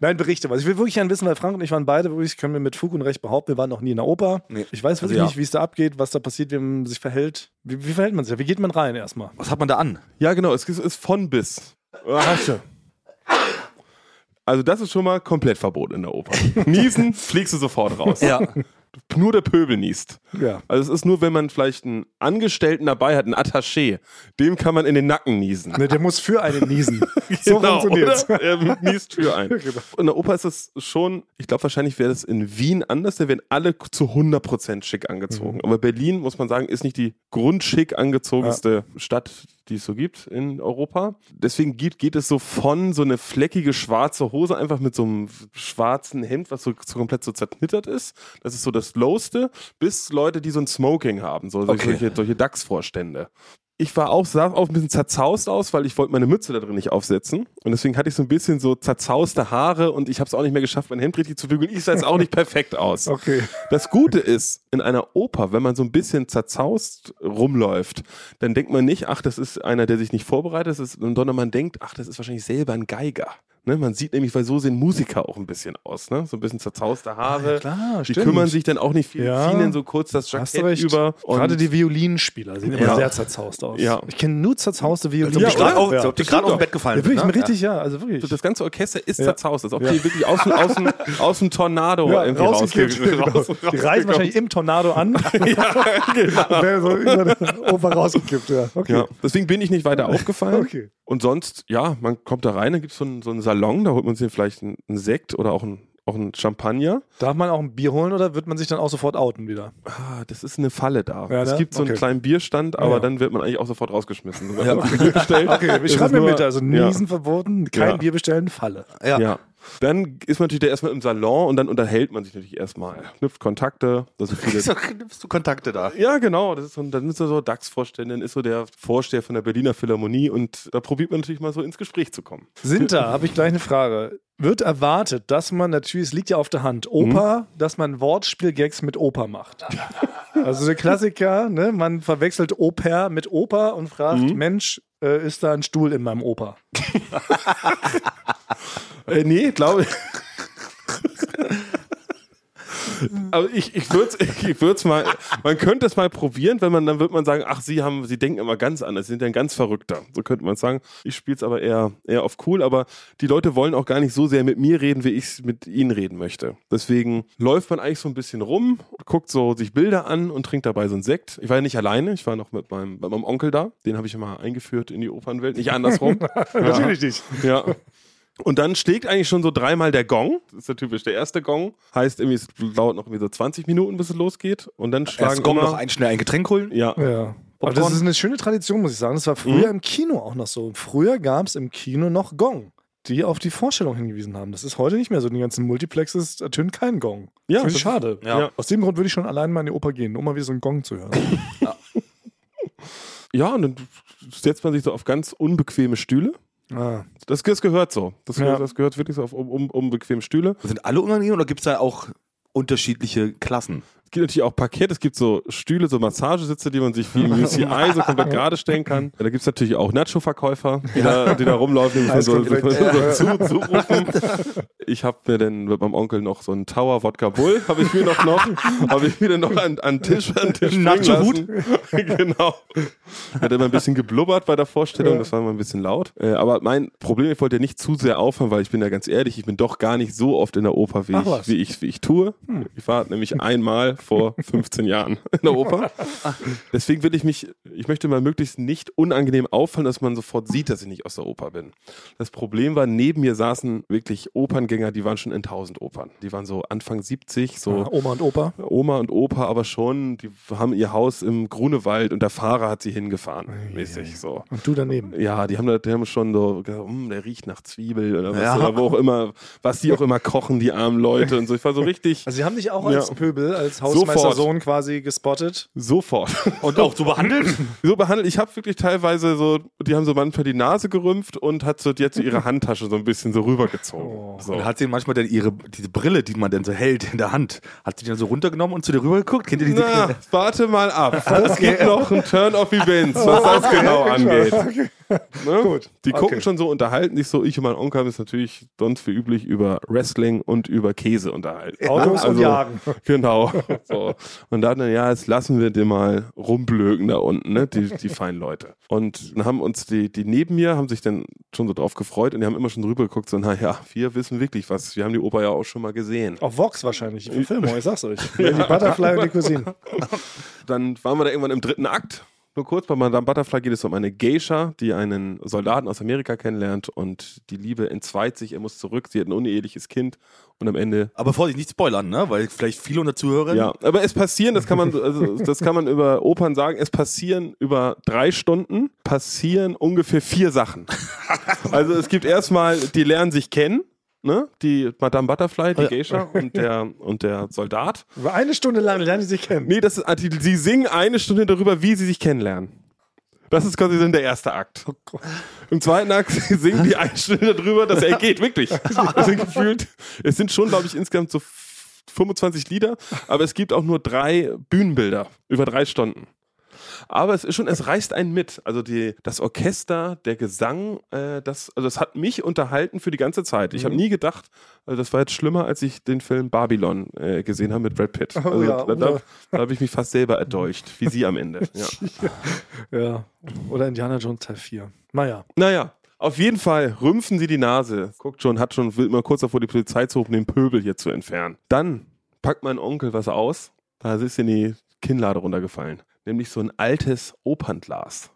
Nein, berichte was. Ich will wirklich gerne wissen, weil Frank und ich waren beide wirklich, können wir mit Fug und Recht behaupten, wir waren noch nie in der Oper. Nee. Ich weiß wirklich Also ja. nicht, wie es da abgeht, was da passiert, wie man sich verhält. Wie, wie verhält man sich? Wie geht man rein erstmal? Was hat man da an? Ja, genau, es ist- von bis. Hast du. Also das ist schon mal komplett verboten in der Oper. Niesen, fliegst du sofort raus. Ja. Nur der Pöbel niest. Ja. Also es ist nur, wenn man vielleicht einen Angestellten dabei hat, einen Attaché, dem kann man in den Nacken niesen. Ne, der muss für einen niesen. So funktioniert's. oder? Er niest für einen. Genau. In der Oper ist es schon, ich glaube wahrscheinlich wäre das in Wien anders, da werden alle zu 100% schick angezogen. Mhm. Aber Berlin, muss man sagen, ist nicht die grundschick angezogenste Stadt, die es so gibt in Europa. Deswegen geht, geht es so von so eine fleckige schwarze Hose einfach mit so einem schwarzen Hemd, was so, so komplett so zerknittert ist. Das ist so das Lowste, bis Leute, die so ein Smoking haben, so Okay. solche, solche DAX-Vorstände. Ich war auch, sah auch ein bisschen zerzaust aus, weil ich wollte meine Mütze da drin nicht aufsetzen. Und deswegen hatte ich so ein bisschen so zerzauste Haare und ich habe es auch nicht mehr geschafft, mein Hemd richtig zu bügeln. Ich sah jetzt auch nicht perfekt aus. Okay. Das Gute ist, in einer Oper, wenn man so ein bisschen zerzaust rumläuft, dann denkt man nicht, ach, das ist einer, der sich nicht vorbereitet, ist, sondern man denkt, ach, das ist wahrscheinlich selber ein Geiger. Ne? Man sieht nämlich, weil so sehen Musiker auch ein bisschen aus, ne? So ein bisschen zerzauste Haare. Ja, klar, die stimmt. kümmern sich dann auch nicht viel, Ja. ziehen dann so kurz das Hast du Jackett recht. über. und- Gerade die Violinspieler sehen immer Ja. sehr zerzaust aus. Ja. Ich kenne nur zerzauste Violinen. Die Ja, gerade auf, Ja. die gerade aus dem Bett gefallen Ja, wirklich, ne? richtig, ja, also wirklich. das ganze Orchester ist Ja. zerzaust, als ob Ja. die wirklich aus, dem- aus, dem, aus dem Tornado ja, irgendwie rausgekippt. rausge- Genau. raus- Die rausgekommen reisen wahrscheinlich im Tornado an. ja, Wäre so über den Oper rausgekippt, ja. Okay. Ja, deswegen bin ich nicht weiter aufgefallen. Okay. Und sonst, ja, man kommt da rein, da gibt es so einen, so einen Salon, da holt man sich vielleicht einen, einen Sekt oder auch einen, auch einen Champagner. Darf man auch ein Bier holen oder wird man sich dann auch sofort outen wieder? Ah, das ist eine Falle da. Ja, es ne? gibt so einen Okay. kleinen Bierstand, aber Ja. dann wird man eigentlich auch sofort rausgeschmissen. Ja. Okay, ich schreibe mir mit, also ja. Niesen verboten, kein Ja. Bier bestellen, Falle. Ja. Dann ist man natürlich da erstmal im Salon und dann unterhält man sich natürlich erstmal. Knüpft Kontakte. Das sind viele So nimmst du Kontakte da. ja, genau. Das ist so, dann ist er so DAX-Vorständin, ist so der Vorsteher von der Berliner Philharmonie und da probiert man natürlich mal so ins Gespräch zu kommen. Sinter, habe ich gleich eine Frage. Wird erwartet, dass man natürlich, es liegt ja auf der Hand, Oper, dass man Wortspielgags mit Oper macht. Also der Klassiker, ne? man verwechselt Oper mit Oper und fragt, Mensch, äh, ist da ein Stuhl in meinem Oper? Äh, nee, glaube ich. Aber ich, ich würde es ich würd's mal, man könnte es mal probieren, wenn man, dann wird man sagen, ach, sie haben, sie denken immer ganz anders, sie sind ja ein ganz Verrückter. So könnte man sagen. Ich spiele es aber eher, eher auf cool, aber die Leute wollen auch gar nicht so sehr mit mir reden, wie ich es mit ihnen reden möchte. Deswegen läuft man eigentlich so ein bisschen rum, guckt so sich Bilder an und trinkt dabei so einen Sekt. Ich war ja nicht alleine, ich war noch mit meinem, mit meinem Onkel da. Den habe ich immer eingeführt in die Opernwelt, nicht andersrum. Natürlich nicht. Ja. Und dann schlägt eigentlich schon so dreimal der Gong. Das ist ja typisch der erste Gong. Heißt irgendwie, es dauert noch irgendwie so 20 Minuten, bis es losgeht. Und dann schlagen Erst kommen immer, noch ein schnell ein Getränk holen. Ja. Ja. Aber das ist eine schöne Tradition, muss ich sagen. Das war früher im Kino auch noch so. Früher gab es im Kino noch Gong, die auf die Vorstellung hingewiesen haben. Das ist heute nicht mehr so. In den ganzen Multiplexes ertönt kein Gong. Ja, das ist schade. Ja. Ja. Aus dem Grund würde ich schon allein mal in die Oper gehen, um mal wieder so einen Gong zu hören. Ja, und dann setzt man sich so auf ganz unbequeme Stühle. Ah. Das, das gehört so. Das, Ja. gehört, das gehört wirklich so auf um, um, unbequeme Stühle. Sind alle unangenehm oder gibt es da auch unterschiedliche Klassen? Es gibt natürlich auch Parkett, es gibt so Stühle, so Massagesitze, die man sich wie im UCI so komplett gerade stellen kann. Da gibt es natürlich auch Nacho-Verkäufer, die, da, die da rumlaufen, die man so, so, so, zu, zurufen. Ich habe mir dann mit meinem Onkel noch so einen Tower Wodka Bull, habe ich mir noch noch, habe ich mir dann noch an, an Tisch, an Tisch Nacho-Hut? lassen. genau. Hat immer ein bisschen geblubbert bei der Vorstellung, das war immer ein bisschen laut. Äh, aber mein Problem, ich wollte ja nicht zu sehr aufhören, weil ich bin ja ganz ehrlich, ich bin doch gar nicht so oft in der Oper, wie, Ach ich, wie, ich, wie ich tue. Ich war nämlich einmal vor 15 Jahren in der Oper. Deswegen will ich mich, ich möchte mal möglichst nicht unangenehm auffallen, dass man sofort sieht, dass ich nicht aus der Oper bin. Das Problem war, neben mir saßen wirklich Operngänger, die waren schon in 1000 Opern. Die waren so Anfang 70, so Ah, Oma und Opa. Oma und Opa, aber schon, die haben ihr Haus im Grunewald und der Fahrer hat sie hingefahren, mäßig so. Und du daneben. Ja, die haben, da- die haben schon so, gesagt, "Hm, der riecht nach Zwiebel oder was, Ja. oder wo auch immer, was die auch immer kochen, die armen Leute und so. Ich war so richtig Also sie haben dich auch Ja. als Pöbel, als Hausmeistersohn quasi gespottet. sofort. Und auch so behandelt? so behandelt. Ich habe wirklich teilweise so, die haben so manchmal die Nase gerümpft und hat so jetzt so ihre Handtasche so ein bisschen so rübergezogen. Oh. So. Und hat sie manchmal dann ihre, diese Brille, die man dann so hält in der Hand, hat sie dann so runtergenommen und zu dir rüber geguckt. Kennt ihr diese Na, warte mal ab. Es gibt noch einen Turn-off-Events, was das genau angeht. Ne? Gut. Die gucken Okay. schon so, unterhalten sich so. Ich und mein Onkel haben uns natürlich sonst wie üblich über Wrestling und über Käse unterhalten. Autos und Also, Jagen. Genau. So. Und dann, ja, jetzt lassen wir den mal rumblöken da unten, ne? die, die feinen Leute. Und dann haben uns die, die neben mir, haben sich dann schon so drauf gefreut und die haben immer schon drüber geguckt, so, naja, wir wissen wirklich was. Wir haben die Oper ja auch schon mal gesehen. Auf Vox wahrscheinlich, die Verfilmung, ich sag's euch. Die Butterfly und die Cousine. Dann waren wir da irgendwann im dritten Akt. Nur kurz, bei Madame Butterfly geht es um eine Geisha, die einen Soldaten aus Amerika kennenlernt und die Liebe entzweit sich, er muss zurück, sie hat ein uneheliches Kind und am Ende Aber Vorsicht, nicht spoilern, ne? Weil vielleicht viele unter Zuhörern. Ja, aber es passieren, das kann man, also das kann man über Opern sagen, es passieren über drei Stunden, passieren ungefähr vier Sachen. Also es gibt erstmal, die lernen sich kennen, ne? Die Madame Butterfly, die Geisha und der, und der Soldat. Über eine Stunde lang lernen die sich kennen. Nee, das ist, die, sie singen eine Stunde darüber, wie sie sich kennenlernen. Das ist quasi dann der erste Akt. Im zweiten Akt singen die eine Stunde darüber, dass er geht, wirklich. Es sind gefühlt, es sind schon, glaube ich, insgesamt so 25 Lieder, aber es gibt auch nur drei Bühnenbilder über drei Stunden. Aber es ist schon, es reißt einen mit. Also die, das Orchester, der Gesang, äh, das, also das hat mich unterhalten für die ganze Zeit. Ich habe nie gedacht, also das war jetzt schlimmer, als ich den Film Babylon äh, gesehen habe mit Brad Pitt. Also ja, da, da, da habe ich mich fast selber erdolcht, wie sie am Ende. Ja. Ja. Oder Indiana Jones Teil 4. Naja. Naja, auf jeden Fall rümpfen sie die Nase. Guckt schon, hat schon, will immer kurz davor, die Polizei zu rufen, den Pöbel hier zu entfernen. Dann packt mein Onkel was aus. Da ist in die Kinnlade runtergefallen. Nämlich so ein altes Opernglas.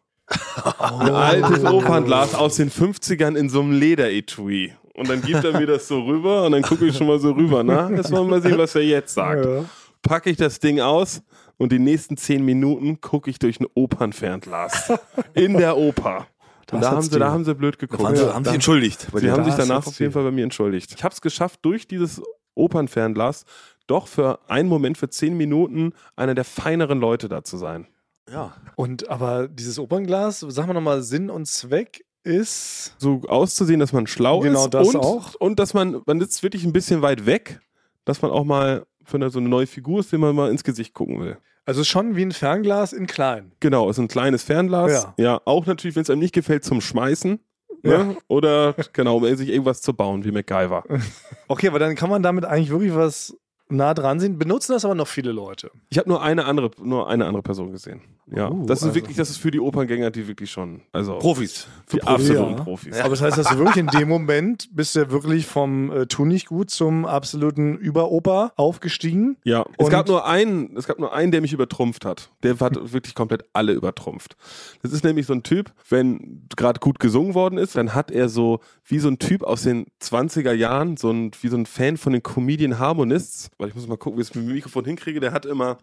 Ein altes Opernglas aus den 50ern in so einem Lederetui. Und dann gibt er mir das so rüber und dann gucke ich schon mal so rüber. Na, jetzt wollen wir mal sehen, was er jetzt sagt. Ja. Packe ich das Ding aus und die nächsten zehn Minuten gucke ich durch ein Opernfernglas. In der Oper. Und da haben, sie, da haben sie blöd geguckt. Waren sie, haben da- sich entschuldigt. Sie haben sich Da danach auf jeden. Fall bei mir entschuldigt. Ich habe es geschafft, durch dieses Opernfernglas doch für einen Moment, für zehn Minuten, einer der feineren Leute da zu sein. ja. Und aber dieses Opernglas, sagen wir nochmal, Sinn und Zweck ist. So auszusehen, dass man schlau Genau ist das und, auch. und dass man, man sitzt wirklich ein bisschen weit weg, dass man auch mal für eine, so eine neue Figur ist, dem man mal ins Gesicht gucken will. Also schon wie ein Fernglas in klein. Genau, ist ein kleines Fernglas. Ja. Ja, auch natürlich, wenn es einem nicht gefällt, zum Schmeißen. Ja. Ne? Oder genau, um sich irgendwas zu bauen, wie MacGyver. Okay, aber dann kann man damit eigentlich wirklich was nah dran sehen. Benutzen das aber noch viele Leute. Ich habe nur eine andere, nur eine andere Person gesehen. Ja, Uh, das ist also- wirklich, das ist für die Operngänger, die wirklich schon, also Profis. für Profis. absoluten Ja. Profis. Aber das heißt, dass du wirklich in dem Moment bist du ja wirklich vom äh, Tu nicht gut zum absoluten Überoper aufgestiegen. Ja, es gab nur einen, es gab nur einen, der mich übertrumpft hat. Der hat wirklich komplett alle übertrumpft. Das ist nämlich so ein Typ, wenn gerade gut gesungen worden ist, dann hat er so wie so ein Typ aus den 20er Jahren, so ein wie so ein Fan von den Comedian Harmonists, weil ich muss mal gucken, wie ich es mit dem Mikrofon hinkriege, der hat immer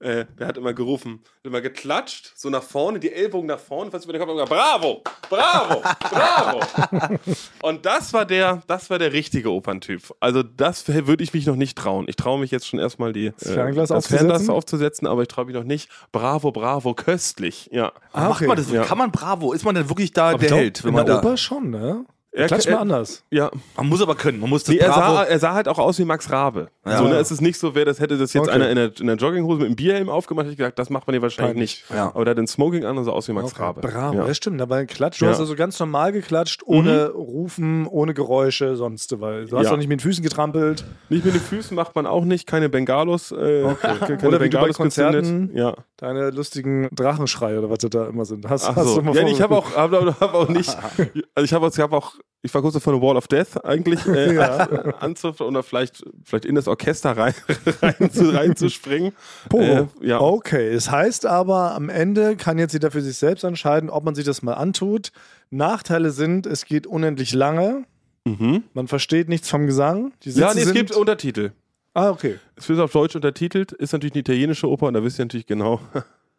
äh, der hat immer gerufen, hat immer geklatscht, so nach vorne, die Ellbogen nach vorne, fast über den Kopf und gesagt, bravo, bravo, bravo. Und das war der, das war der richtige Operntyp. Also das würde ich mich noch nicht trauen. Ich traue mich jetzt schon erstmal die das Fernglas das aufzusetzen? Fernglas aufzusetzen, aber ich traue mich noch nicht. Bravo, bravo, köstlich. Ja. Ah, Macht okay. man das? Ja. Kann man Bravo? Ist man denn wirklich da Aber der glaub, Held? Wenn in man, der da, Oper schon, ne? Er- Klatsch er- mal anders. Ja, man muss aber können. Man muss das nee, er, sah, er sah halt auch aus wie Max Rabe. Ja. So, ne, es ist nicht so, wer das hätte das jetzt Okay. einer in der, in der Jogginghose mit einem Bierhelm aufgemacht, hätte ich gesagt, das macht man hier wahrscheinlich Peinlich. nicht. Ja. Aber der hat den Smoking an und sah aus wie Max Okay, Rabe. Bravo, Ja. das stimmt. Aber Klatsch, du Ja. hast also ganz normal geklatscht, ohne Rufen, ohne Geräusche, sonst. Weil du hast Ja. doch nicht mit den Füßen getrampelt. Nicht mit den Füßen macht man auch nicht, keine Bengalos. Äh, keine Oder Bengalos Konzerten. Deine lustigen Drachenschreie oder was das da immer sind. Hast, Ach hast so. du mal Ja, ich habe auch, hab, hab auch nicht, also ich habe ich hab auch, ich war kurz davor eine Wall of Death eigentlich äh, Ja. anzupfen oder vielleicht, vielleicht in das Orchester rein, rein zu, reinzuspringen. Äh, ja. Okay, es heißt aber, am Ende kann jetzt jeder für sich selbst entscheiden, ob man sich das mal antut. Nachteile sind, es geht unendlich lange. Mhm. Man versteht nichts vom Gesang. Ja, nee, es gibt Untertitel. Ah, okay. Es wird auf Deutsch untertitelt, ist natürlich eine italienische Oper und da wisst ihr natürlich genau.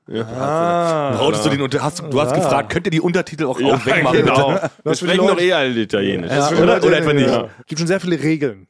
Ja. Ah, Brautest du, den, Unter- hast, du hast Ja. gefragt, könnt ihr die Untertitel auch, auch wegmachen? genau. Wir sprechen doch eh alle Italienisch. Ja, oder- Leute, oder etwa nicht. Ja. gibt schon sehr viele Regeln.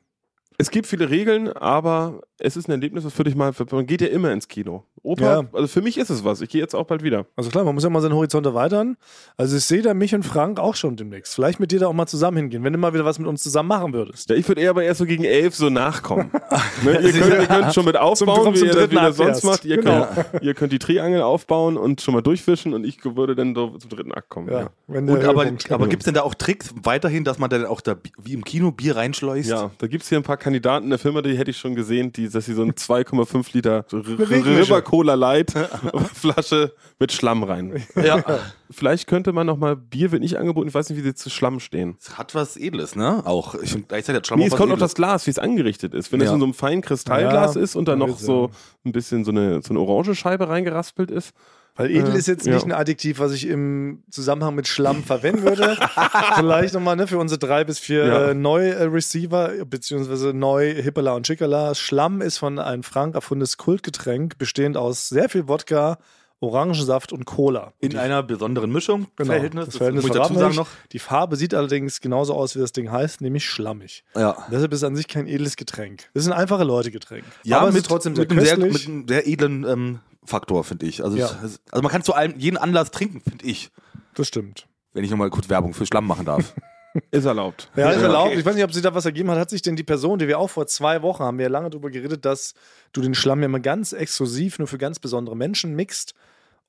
Es gibt viele Regeln, aber es ist ein Erlebnis, das würde ich mal, man geht ja immer ins Kino. Oper, Ja. also für mich ist es was. Ich gehe jetzt auch bald wieder. Also klar, man muss ja mal seinen Horizont erweitern. Also ich sehe da mich und Frank auch schon demnächst. Vielleicht mit dir da auch mal zusammen hingehen, wenn du mal wieder was mit uns zusammen machen würdest. Ja, ich würde eher aber erst so gegen elf so nachkommen. ne, ihr, könnt, ihr könnt schon mit aufbauen, zum wie ihr das wieder sonst macht. Ihr, Genau. könnt, ihr könnt die Triangel aufbauen und schon mal durchfischen und ich würde dann so zum dritten Akt kommen. Ja, Und, aber aber gibt es denn da auch Tricks weiterhin, dass man dann auch da wie im Kino Bier reinschleust? ja da gibt es hier ein paar Kandidaten in der Firma, die hätte ich schon gesehen, die, dass sie so ein 2,5 Liter. River Cola Light Flasche mit Schlamm rein. ja. Vielleicht könnte man noch mal, Bier wird nicht angeboten, ich weiß nicht, wie sie zu Schlamm stehen. Es hat was Edles, ne? Auch. Ich finde gleichzeitig hat Schlamm Nee, auch es was kommt auf Edles. das Glas, wie es angerichtet ist. Wenn das Ja. in so einem feinen Kristallglas Ja, ist und dann noch so ein bisschen so eine, so eine Orangescheibe reingeraspelt ist. Weil edel Äh, ist jetzt ja. nicht ein Adjektiv, was ich im Zusammenhang mit Schlamm verwenden würde. Vielleicht nochmal ne, für unsere drei bis vier Ja. äh, Neu-Receiver, beziehungsweise neu Hippala und Schickala. Schlamm ist von einem Frank erfundenes Kultgetränk, bestehend aus sehr viel Wodka, Orangensaft und Cola. In einer besonderen Mischung. Genau, Verhältnis. das Verhältnis muss ich dazu sagen noch. Die Farbe sieht allerdings genauso aus, wie das Ding heißt, nämlich schlammig. Ja. Deshalb ist es an sich kein edles Getränk. Das ist ein einfache Leute-Getränk. Ja, Aber es mit, ist trotzdem sehr mit, einem sehr, mit einem sehr edlen ähm, Faktor, finde ich. Also, Ja. es, also man kann zu allem, jeden Anlass trinken, finde ich. das stimmt. Wenn ich nochmal kurz Werbung für Schlamm machen darf. Ist erlaubt. Ja, ist Ja, erlaubt. okay. Ich weiß nicht, ob sie da was ergeben hat. Hat sich denn die Person, die wir auch vor zwei Wochen haben, wir ja lange darüber geredet, dass du den Schlamm ja immer ganz exklusiv nur für ganz besondere Menschen mixt.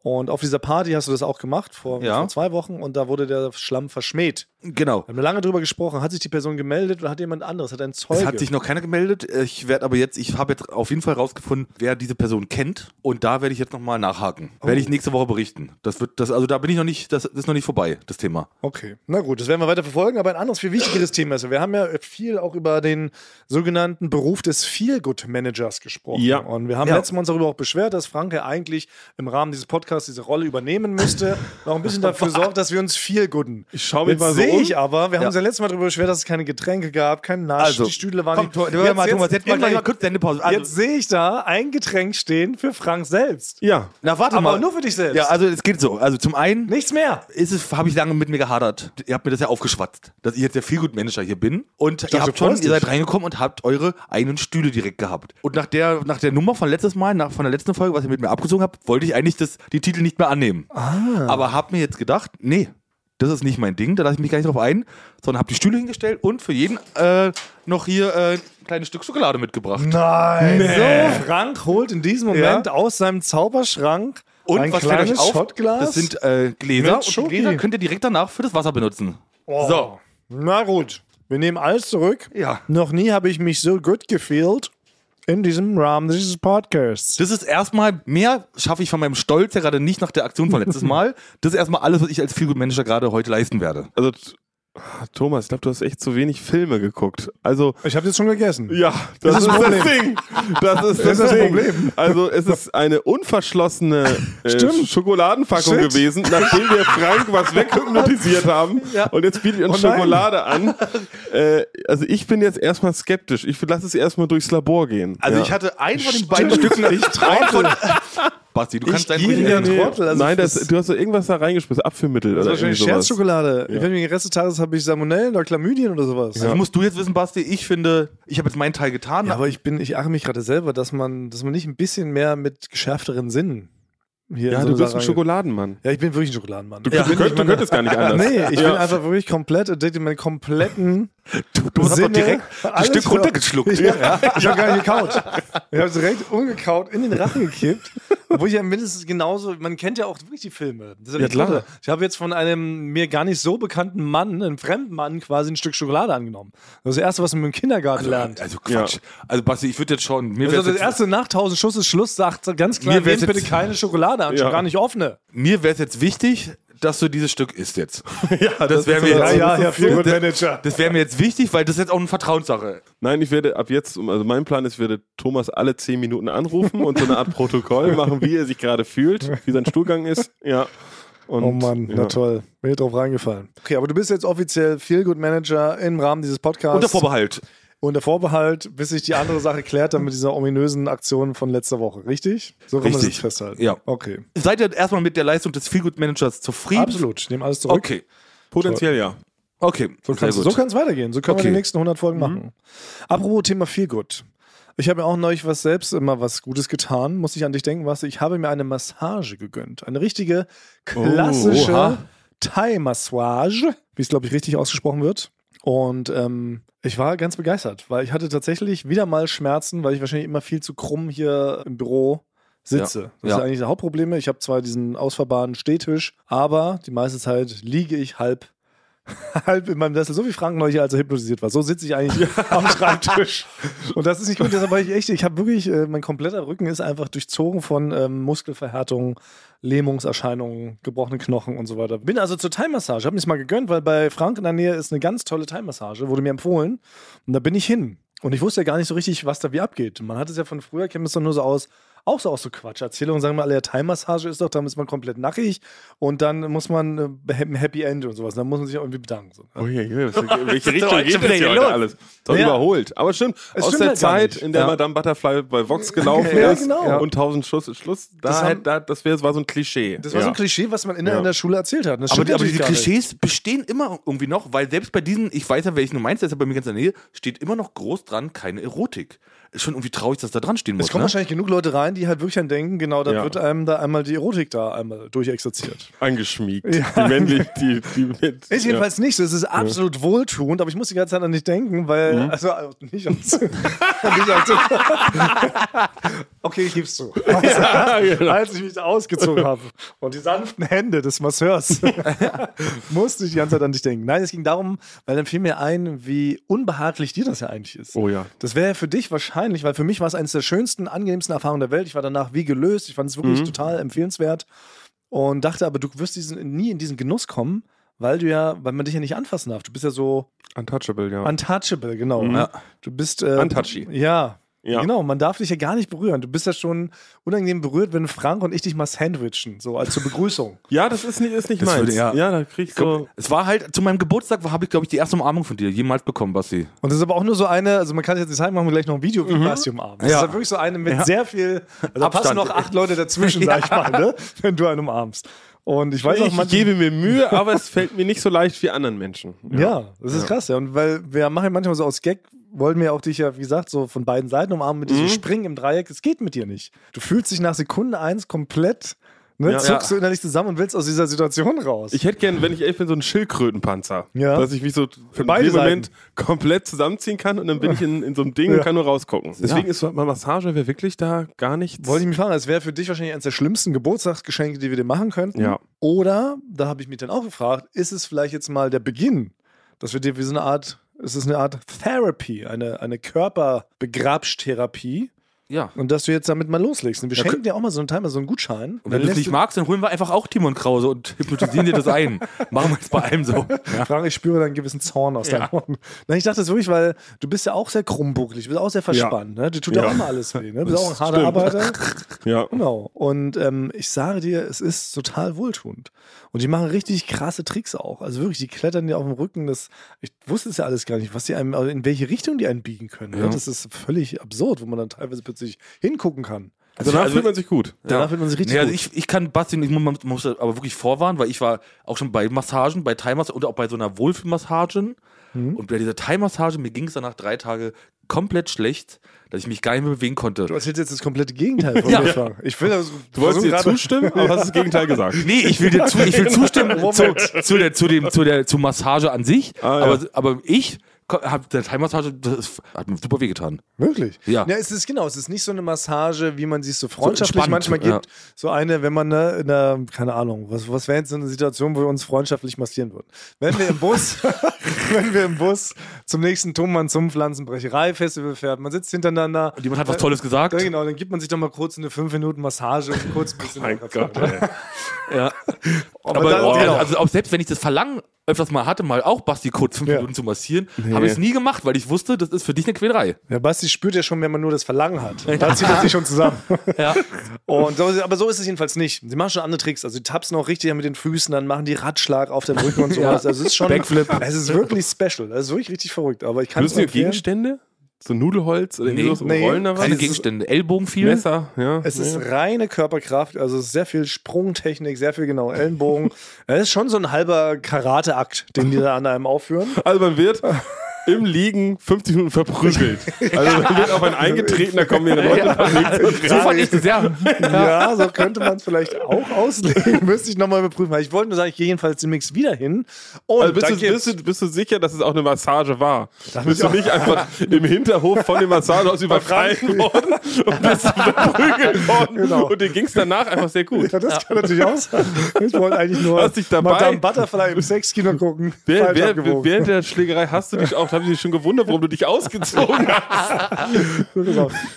Und auf dieser Party hast du das auch gemacht vor, Ja. vor zwei Wochen und da wurde der Schlamm verschmäht. Genau. Wir haben lange darüber gesprochen. Hat sich die Person gemeldet oder hat jemand anderes? Hat ein Zeuge? Es hat sich noch keiner gemeldet. Ich werde aber jetzt, ich habe jetzt auf jeden Fall rausgefunden, wer diese Person kennt. Und da werde ich jetzt nochmal nachhaken. Werde ich nächste Woche berichten. Das wird, das, also da bin ich noch nicht, das ist noch nicht vorbei, das Thema. Okay, na gut, das werden wir weiter verfolgen, aber ein anderes, viel wichtigeres Thema ist, wir haben ja viel auch über den sogenannten Beruf des Feelgood-Managers gesprochen. Ja. Und wir haben Ja. letztes Mal uns darüber auch beschwert, dass Frank ja eigentlich im Rahmen dieses Podcasts diese Rolle übernehmen müsste, noch ein bisschen dafür sorgt, dass wir uns feelgooden. Ich schaue mich Jetzt mal so ich aber. Wir haben uns ja letztes Mal darüber beschwert, dass es keine Getränke gab, kein Nasch, Also, die Stühle waren Komm, nicht... Thomas, jetzt, mal, Thomas, jetzt mal gleich mal kurz Sendepause. Also, jetzt sehe ich da ein Getränk stehen für Frank selbst. Ja. na, warte Aber mal. nur für dich selbst. Ja, also es geht so. Also zum einen Nichts mehr. ist es, habe ich lange mit mir gehadert. Ihr habt mir das ja aufgeschwatzt, dass ich jetzt der Feelgood-Manager hier bin. Und ihr dachte, habt du schon, ihr seid reingekommen und habt eure eigenen Stühle direkt gehabt. Und nach der, nach der Nummer von letztes Mal, nach, von der letzten Folge, was ihr mit mir abgezogen habt, wollte ich eigentlich das, die Titel nicht mehr annehmen. Aber hab mir jetzt gedacht, nee, das ist nicht mein Ding, da lasse ich mich gar nicht drauf ein, sondern hab die Stühle hingestellt und für jeden äh, noch hier äh, ein kleines Stück Schokolade mitgebracht. Nein. So, Frank holt in diesem Moment Ja. aus seinem Zauberschrank Und ein was fällt euch kleines auf? Shotglas. Das sind äh, Gläser und die Gläser könnt ihr direkt danach für das Wasser benutzen. Oh. So. Na gut, wir nehmen alles zurück. Ja. Noch nie habe ich mich so gut gefühlt in diesem Rahmen dieses Podcasts. Das ist erstmal, mehr schaffe ich von meinem Stolz ja gerade nicht nach der Aktion von letztes Mal. Das ist erstmal alles, was ich als Feelgood Manager gerade heute leisten werde. Also, Thomas, ich glaube, du hast echt zu wenig Filme geguckt. Also, Ich habe jetzt schon gegessen. ja, das, ist ist das Problem. Ding. Das ist das, ist das Ding. Problem. Also, es ist eine unverschlossene äh, Stimmt. Schokoladenpackung Shit. gewesen, nachdem wir Frank was weghypnotisiert haben. Und jetzt bietet uns Oh. Schokolade an. Äh, also, ich bin jetzt erstmal skeptisch. Ich lasse es erstmal durchs Labor gehen. Also ja. ich hatte ein von den beiden Stücken. Ich Trottel. Basti, du kannst dein gieriger Ruhig essen. Trottel. Also Nein, das, du hast so irgendwas da reingeschmissen, Abführmittel Das oder ist wahrscheinlich. Scherzschokolade. Ich werde mir den Rest des Tages habe ich Salmonellen oder Chlamydien oder sowas. Das musst du jetzt wissen, Basti. Ich finde, ich habe jetzt meinen Teil getan. Ja, aber ich bin, ich ärgere mich gerade selber, dass man, dass man nicht ein bisschen mehr mit geschärfteren Sinnen hier Ja, so du bist ein Schokoladenmann. Ja, ich bin wirklich ein Schokoladenmann. Du, ja. du könntest gar nicht anders. Nee, ich ja. bin einfach wirklich komplett addicted, meinen kompletten du, du hast doch direkt ein Stück runtergeschluckt. Ja, ich habe gar nicht gekaut. Ich habe es direkt umgekaut, in den Rachen gekippt. Obwohl ich ja mindestens genauso, man kennt ja auch wirklich die Filme. Ja, das klar. Tolle. Ich habe jetzt von einem mir gar nicht so bekannten Mann, einem fremden Mann, quasi ein Stück Schokolade angenommen. Das ist das Erste, was man im Kindergarten lernt. Also Quatsch. Also Basti, ich würde jetzt schon. Mir Also das erste nach 1000 Schuss ist Schluss, sagt ganz klar, Mir bitte keine Schokolade an, schon Ja. gar nicht offene. mir wär's jetzt wichtig, dass du dieses Stück isst jetzt. ja, das wäre mir, ist- jetzt- Ja, ja, Herr Feelgood das- Manager. das wär mir jetzt wichtig, weil das ist jetzt auch eine Vertrauenssache. Nein, ich werde ab jetzt, also mein Plan ist, ich werde Thomas alle zehn Minuten anrufen und so eine Art Protokoll machen, wie er sich gerade fühlt, wie sein Stuhlgang ist. Ja. Und, Oh Mann, ja. na toll. Bin ich drauf reingefallen. Okay, aber du bist jetzt offiziell Feelgood Manager im Rahmen dieses Podcasts. Unter Vorbehalt. Unter Vorbehalt, bis sich die andere Sache klärt, dann mit dieser ominösen Aktion von letzter Woche. Richtig? So kann man das Richtig. jetzt festhalten. Ja. Okay. Seid ihr erstmal mit der Leistung des Feelgood Managers zufrieden? Absolut. Ich nehme alles zurück. Okay. Potenziell ja. Okay. So kann so kann's weitergehen. So können wir Okay. die nächsten 100 Folgen machen. Apropos Thema Feelgood. Ich habe mir auch neulich was selbst immer was Gutes getan. Muss ich an dich denken, was? Ich habe mir eine Massage gegönnt. Eine richtige klassische oha. Thai-Massage, wie es glaube ich richtig ausgesprochen wird. Und ähm, ich war ganz begeistert, weil ich hatte tatsächlich wieder mal Schmerzen, weil ich wahrscheinlich immer viel zu krumm hier im Büro sitze. Ja. Das Ja. ist eigentlich das Hauptproblem. Ich habe zwar diesen ausfahrbaren Stehtisch, aber die meiste Zeit liege ich halb halb in meinem Sessel, so wie Frank neulich, als er hypnotisiert war. So sitze ich eigentlich am Schreibtisch. Und das ist nicht gut, deshalb war ich echt, ich habe wirklich, äh, mein kompletter Rücken ist einfach durchzogen von ähm, Muskelverhärtungen, Lähmungserscheinungen, gebrochenen Knochen und so weiter. Bin also zur Thai-Massage, habe mir mal gegönnt, weil bei Frank in der Nähe ist eine ganz tolle Thai-Massage, wurde mir empfohlen. Und da bin ich hin. Und ich wusste ja gar nicht so richtig, was da wie abgeht. Man hat es ja von früher, kennt es doch nur so aus, auch so aus so Quatsch. Erzählungen sagen wir alle, ja, Thai-Massage ist doch, dann ist man komplett nackig und dann muss man äh, ein Happy End und sowas. Dann muss man sich auch irgendwie bedanken. So. Oh je, je, in welche ist Richtung geht das hier heute alles? Doch Ja. überholt. Aber stimmt, Es aus stimmt der halt Zeit, in der Ja. Madame Butterfly bei Vox gelaufen Ja, ist genau. und tausend Schuss, Schluss, da, Das haben- da, das wär, war so ein Klischee. Das war so ein Klischee, was man in, der- in der Schule erzählt hat. Aber, die, aber nicht. Klischees bestehen immer irgendwie noch, weil selbst bei diesen, ich weiß ja, welchen du meinst, ist ja bei mir ganz in der Nähe, steht immer noch groß dran, keine Erotik. Ist schon irgendwie traurig, dass da dran stehen muss. Es kommen ne? wahrscheinlich genug Leute rein, die halt wirklich dann denken, genau, da Ja. wird einem da einmal die Erotik da einmal durchexerziert. Eingeschmiegt. Ja. Die männlich, die, die mit. Ist jedenfalls nicht so. Es ist absolut wohltuend, aber ich muss die ganze Zeit an nicht denken, weil, Mhm. also, also nicht an nicht an Okay, ich gib's zu. Also, genau. Als ich mich ausgezogen habe und die sanften Hände des Masseurs musste ich die ganze Zeit an dich denken. Nein, es ging darum, weil dann fiel mir ein, wie unbehaglich dir das ja eigentlich ist. Oh ja. Das wäre für dich wahrscheinlich, weil für mich war es eines der schönsten, angenehmsten Erfahrungen der Welt. Ich war danach wie gelöst. Ich fand es wirklich Mhm. total empfehlenswert und dachte aber, du wirst diesen, nie in diesen Genuss kommen, weil du ja, weil man dich ja nicht anfassen darf. Du bist ja so Untouchable, ja. untouchable, genau. Ja. Du bist äh, Untouchy. Ja, Ja. Genau, man darf dich ja gar nicht berühren. Du bist ja schon unangenehm berührt, wenn Frank und ich dich mal sandwichen, so als zur Begrüßung. Ja, das ist nicht, ist nicht Das meins. würde- ja. ja, da krieg ich so. Es war halt, zu meinem Geburtstag habe ich, glaube ich, die erste Umarmung von dir jemals bekommen, Basti. Und das ist aber auch nur so eine, also man kann es jetzt nicht zeigen, machen wir gleich noch ein Video, wie Basti umarmt. Das Ja. ist ja wirklich so eine mit Ja. sehr viel, also da passen noch acht Leute dazwischen, sag ich mal, ne? wenn du einen umarmst. Und ich weiß auch, Ich man, gebe mir Mühe, aber es fällt mir nicht so leicht wie anderen Menschen. Ja, das ist krass, ja. Und weil wir machen manchmal so aus Gag, wollen wir auch dich ja, wie gesagt, so von beiden Seiten umarmen mit Mhm. diesem Springen im Dreieck. Es geht mit dir nicht. Du fühlst dich nach Sekunde eins komplett, ne, Ja. zuckst Ja. du innerlich zusammen und willst aus dieser Situation raus. Ich hätte gern, wenn ich ehrlich bin, so einen Schildkrötenpanzer. Ja. Dass ich mich so für beide den Moment komplett zusammenziehen kann und dann bin ich in, in so einem Ding Ja. und kann nur rausgucken. Deswegen Ja. ist so mal Massage wäre wirklich da gar nichts. Wollte ich mich fragen, es wäre für dich wahrscheinlich eines der schlimmsten Geburtstagsgeschenke, die wir dir machen könnten. Ja. Oder, da habe ich mich dann auch gefragt, ist es vielleicht jetzt mal der Beginn, dass wir dir wie so eine Art, es ist eine Art Therapy, eine, eine Körperbegrabstherapie Ja. und dass du jetzt damit mal loslegst. Und wir Ja, schenken dir auch mal so einen Timer, so einen Gutschein. Und wenn du es nicht magst, dann holen wir einfach auch Timon Krause und hypnotisieren dir das ein. Machen wir jetzt bei allem so. Ja. Frank, ich spüre da einen gewissen Zorn aus Ja. deinen Ohren. Nein, ich dachte das wirklich, weil du bist ja auch sehr krummbucklig, du bist auch sehr verspannt. Ne? Du tut ja Ja. auch immer alles weh. Ne? Du bist auch ein harter Stimmt. Arbeiter. Ja. Genau. Und ähm, ich sage dir, es ist total wohltuend. Und die machen richtig krasse Tricks auch. Also wirklich, die klettern dir auf dem Rücken. Das, ich wusste es ja alles gar nicht, was die einem, also in welche Richtung die einen biegen können. Ne? Ja. Das ist völlig absurd, wo man dann teilweise plötzlich hingucken kann. Danach also- fühlt man sich gut. Danach wird man sich richtig Nee, also gut. ich, ich kann Basti, ich muss, man muss aber wirklich vorwarnen, weil ich war auch schon bei Massagen, bei Thai-Massagen und auch bei so einer Wohlfühlmassagen. Mhm. Und bei dieser Thai-Massage, mir ging es danach drei Tage komplett schlecht, dass ich mich gar nicht mehr bewegen konnte. Du erzählst jetzt das komplette Gegenteil von Ja. mir, Frank. Ich will also, Du wolltest dir zustimmen, aber hast das Gegenteil gesagt. Nee, ich will dir zu, ich will zustimmen zu, zu, der, zu, dem, zu der zu Massage an sich. Ah, ja. aber, aber ich der Thai-Massage, hat mir super wehgetan. Wirklich? Ja. ja. Es ist genau, es ist nicht so eine Massage, wie man sie so freundschaftlich entspannt, manchmal gibt. ja. So eine, wenn man ne, in einer, keine Ahnung, was, was wäre jetzt so eine Situation, wo wir uns freundschaftlich massieren würden? Wenn wir im Bus, wenn wir im Bus zum nächsten Tummann zum Pflanzenbrecherei-Festival fährt, man sitzt hintereinander. Und jemand hat was Tolles gesagt. Ja, genau, dann gibt man sich doch mal kurz eine 5 Minuten Massage und kurz ein bisschen. Mein Gott, ey. Ja. Aber, Aber dann, oh, genau. also auch selbst wenn ich das Verlangen öfters mal hatte, mal auch Basti kurz fünf Ja. Minuten zu massieren, habe ich es nie gemacht, weil ich wusste, das ist für dich eine Quälerei. ja, Basti spürt ja schon, wenn man nur das Verlangen hat. Da zieht er sich schon zusammen. Ja. Und so, aber so ist es jedenfalls nicht. Sie machen schon andere Tricks. Also die tapsen auch richtig mit den Füßen, dann machen die Radschlag auf dem Rücken und sowas. Ja. Also es ist schon. Backflip. Es ist wirklich special. Das ist wirklich richtig verrückt. Aber ich kann es Lösen. Gegenstände? So Nudelholz oder Nee, so nee, Rollen da was? Keine ist- Gegenstände. Ellbogen viel. Messer, ja. Es ist nee. reine Körperkraft, also es ist sehr viel Sprungtechnik, sehr viel genau Ellenbogen. Es ist schon so ein halber Karateakt, den die da an einem aufführen. Also man wird im Liegen 50 Minuten verprügelt. Also man wird auf einen eingetreten, da kommen mehrere Leute verlegt. So fand ich das, ja. Ja, so könnte man es vielleicht auch auslegen. Müsste ich nochmal überprüfen. Ich wollte nur sagen, ich gehe jedenfalls demnächst wieder hin. Und Also bist, du, bist, du, bist du sicher, dass es auch eine Massage war? bin bist du nicht einfach im Hinterhof von dem Massagehaus überfallen worden und bist verprügelt worden Genau. und dir ging es danach einfach sehr gut. Ja, das kann natürlich auch sein. Ich wollte eigentlich nur Madame Butterfly im Sexkino gucken. Wer, wer, während der Schlägerei hast du dich auch, haben sie sich schon gewundert, warum du dich ausgezogen hast.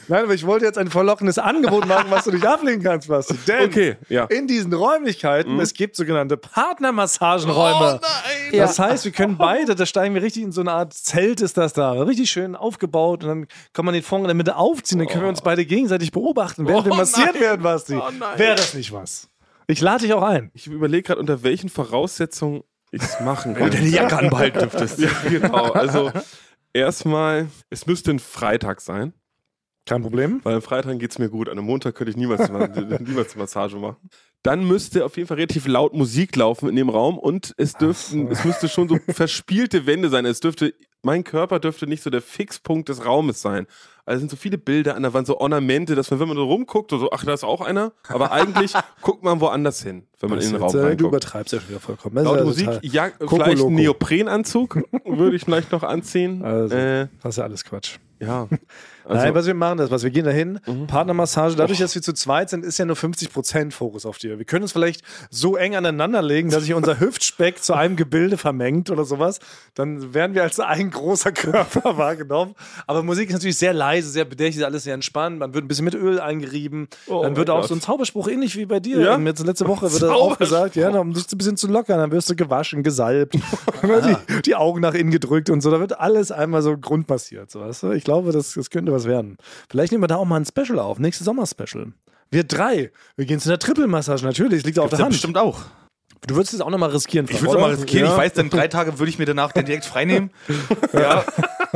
Nein, aber ich wollte jetzt ein verlockendes Angebot machen, was du nicht ablehnen kannst, Basti. Denn Okay, ja. in diesen Räumlichkeiten, es gibt sogenannte Partnermassagenräume. Oh Das heißt, wir können beide, da steigen wir richtig in so eine Art Zelt, ist das da. Richtig schön aufgebaut und dann kann man den Vorhang in der Mitte aufziehen, dann können wir uns beide gegenseitig beobachten, während wir Oh massiert nein. werden, Basti. Oh. Wäre das nicht was? Ich lade dich auch ein. Ich überlege gerade, unter welchen Voraussetzungen ich es machen Wenn du kann. deine Jacke anbehalten dürftest. Ja, genau. Also erstmal, es müsste ein Freitag sein, Kein Problem. weil am Freitag geht es mir gut. An einem Montag könnte ich niemals, niemals eine Massage machen. Dann müsste auf jeden Fall relativ laut Musik laufen in dem Raum und es dürften, es müsste schon so verspielte Wände sein. Es dürfte, mein Körper dürfte nicht so der Fixpunkt des Raumes sein. Also es sind so viele Bilder an der Wand, so Ornamente, dass man, wenn man so rumguckt, so, ach, da ist auch einer. Aber eigentlich guckt man woanders hin, wenn man in den Raum Jetzt, äh, du reinguckt. übertreibst ja schon wieder vollkommen. Das Laute ja Musik, ja, vielleicht einen Neoprenanzug würde ich vielleicht noch anziehen. Also, Äh, das ist ja alles Quatsch. Ja. Also, Nein, was wir machen, ist was. Wir gehen dahin, Partnermassage. Dadurch, dass wir zu zweit sind, ist ja nur 50% Fokus auf dir. Wir können uns vielleicht so eng aneinander legen, dass sich unser Hüftspeck zu einem Gebilde vermengt oder sowas. Dann werden wir als ein großer Körper wahrgenommen. Aber Musik ist natürlich sehr leise, sehr bedächtig, alles sehr entspannt. Man wird ein bisschen mit Öl eingerieben. Oh dann wird auch Gott. so ein Zauberspruch ähnlich wie bei dir. Ja? Jetzt letzte Woche wird er auch gesagt, ja, um dich ein bisschen zu lockern. Dann wirst du gewaschen, gesalbt, die, die Augen nach innen gedrückt und so. Da wird alles einmal so grundmassiert. So, weißt du? Ich glaube, glaube, das, das könnte was werden. Vielleicht nehmen wir da auch mal ein Special auf. Nächstes Sommer-Special. Wir drei. Wir gehen zu einer Triple-Massage. Natürlich, es liegt auf der Hand. bestimmt auch. Du würdest es auch nochmal riskieren. Ich würde mal oder? riskieren. Ja. Ich weiß, dann drei Tage würde ich mir danach dann direkt frei nehmen. ja,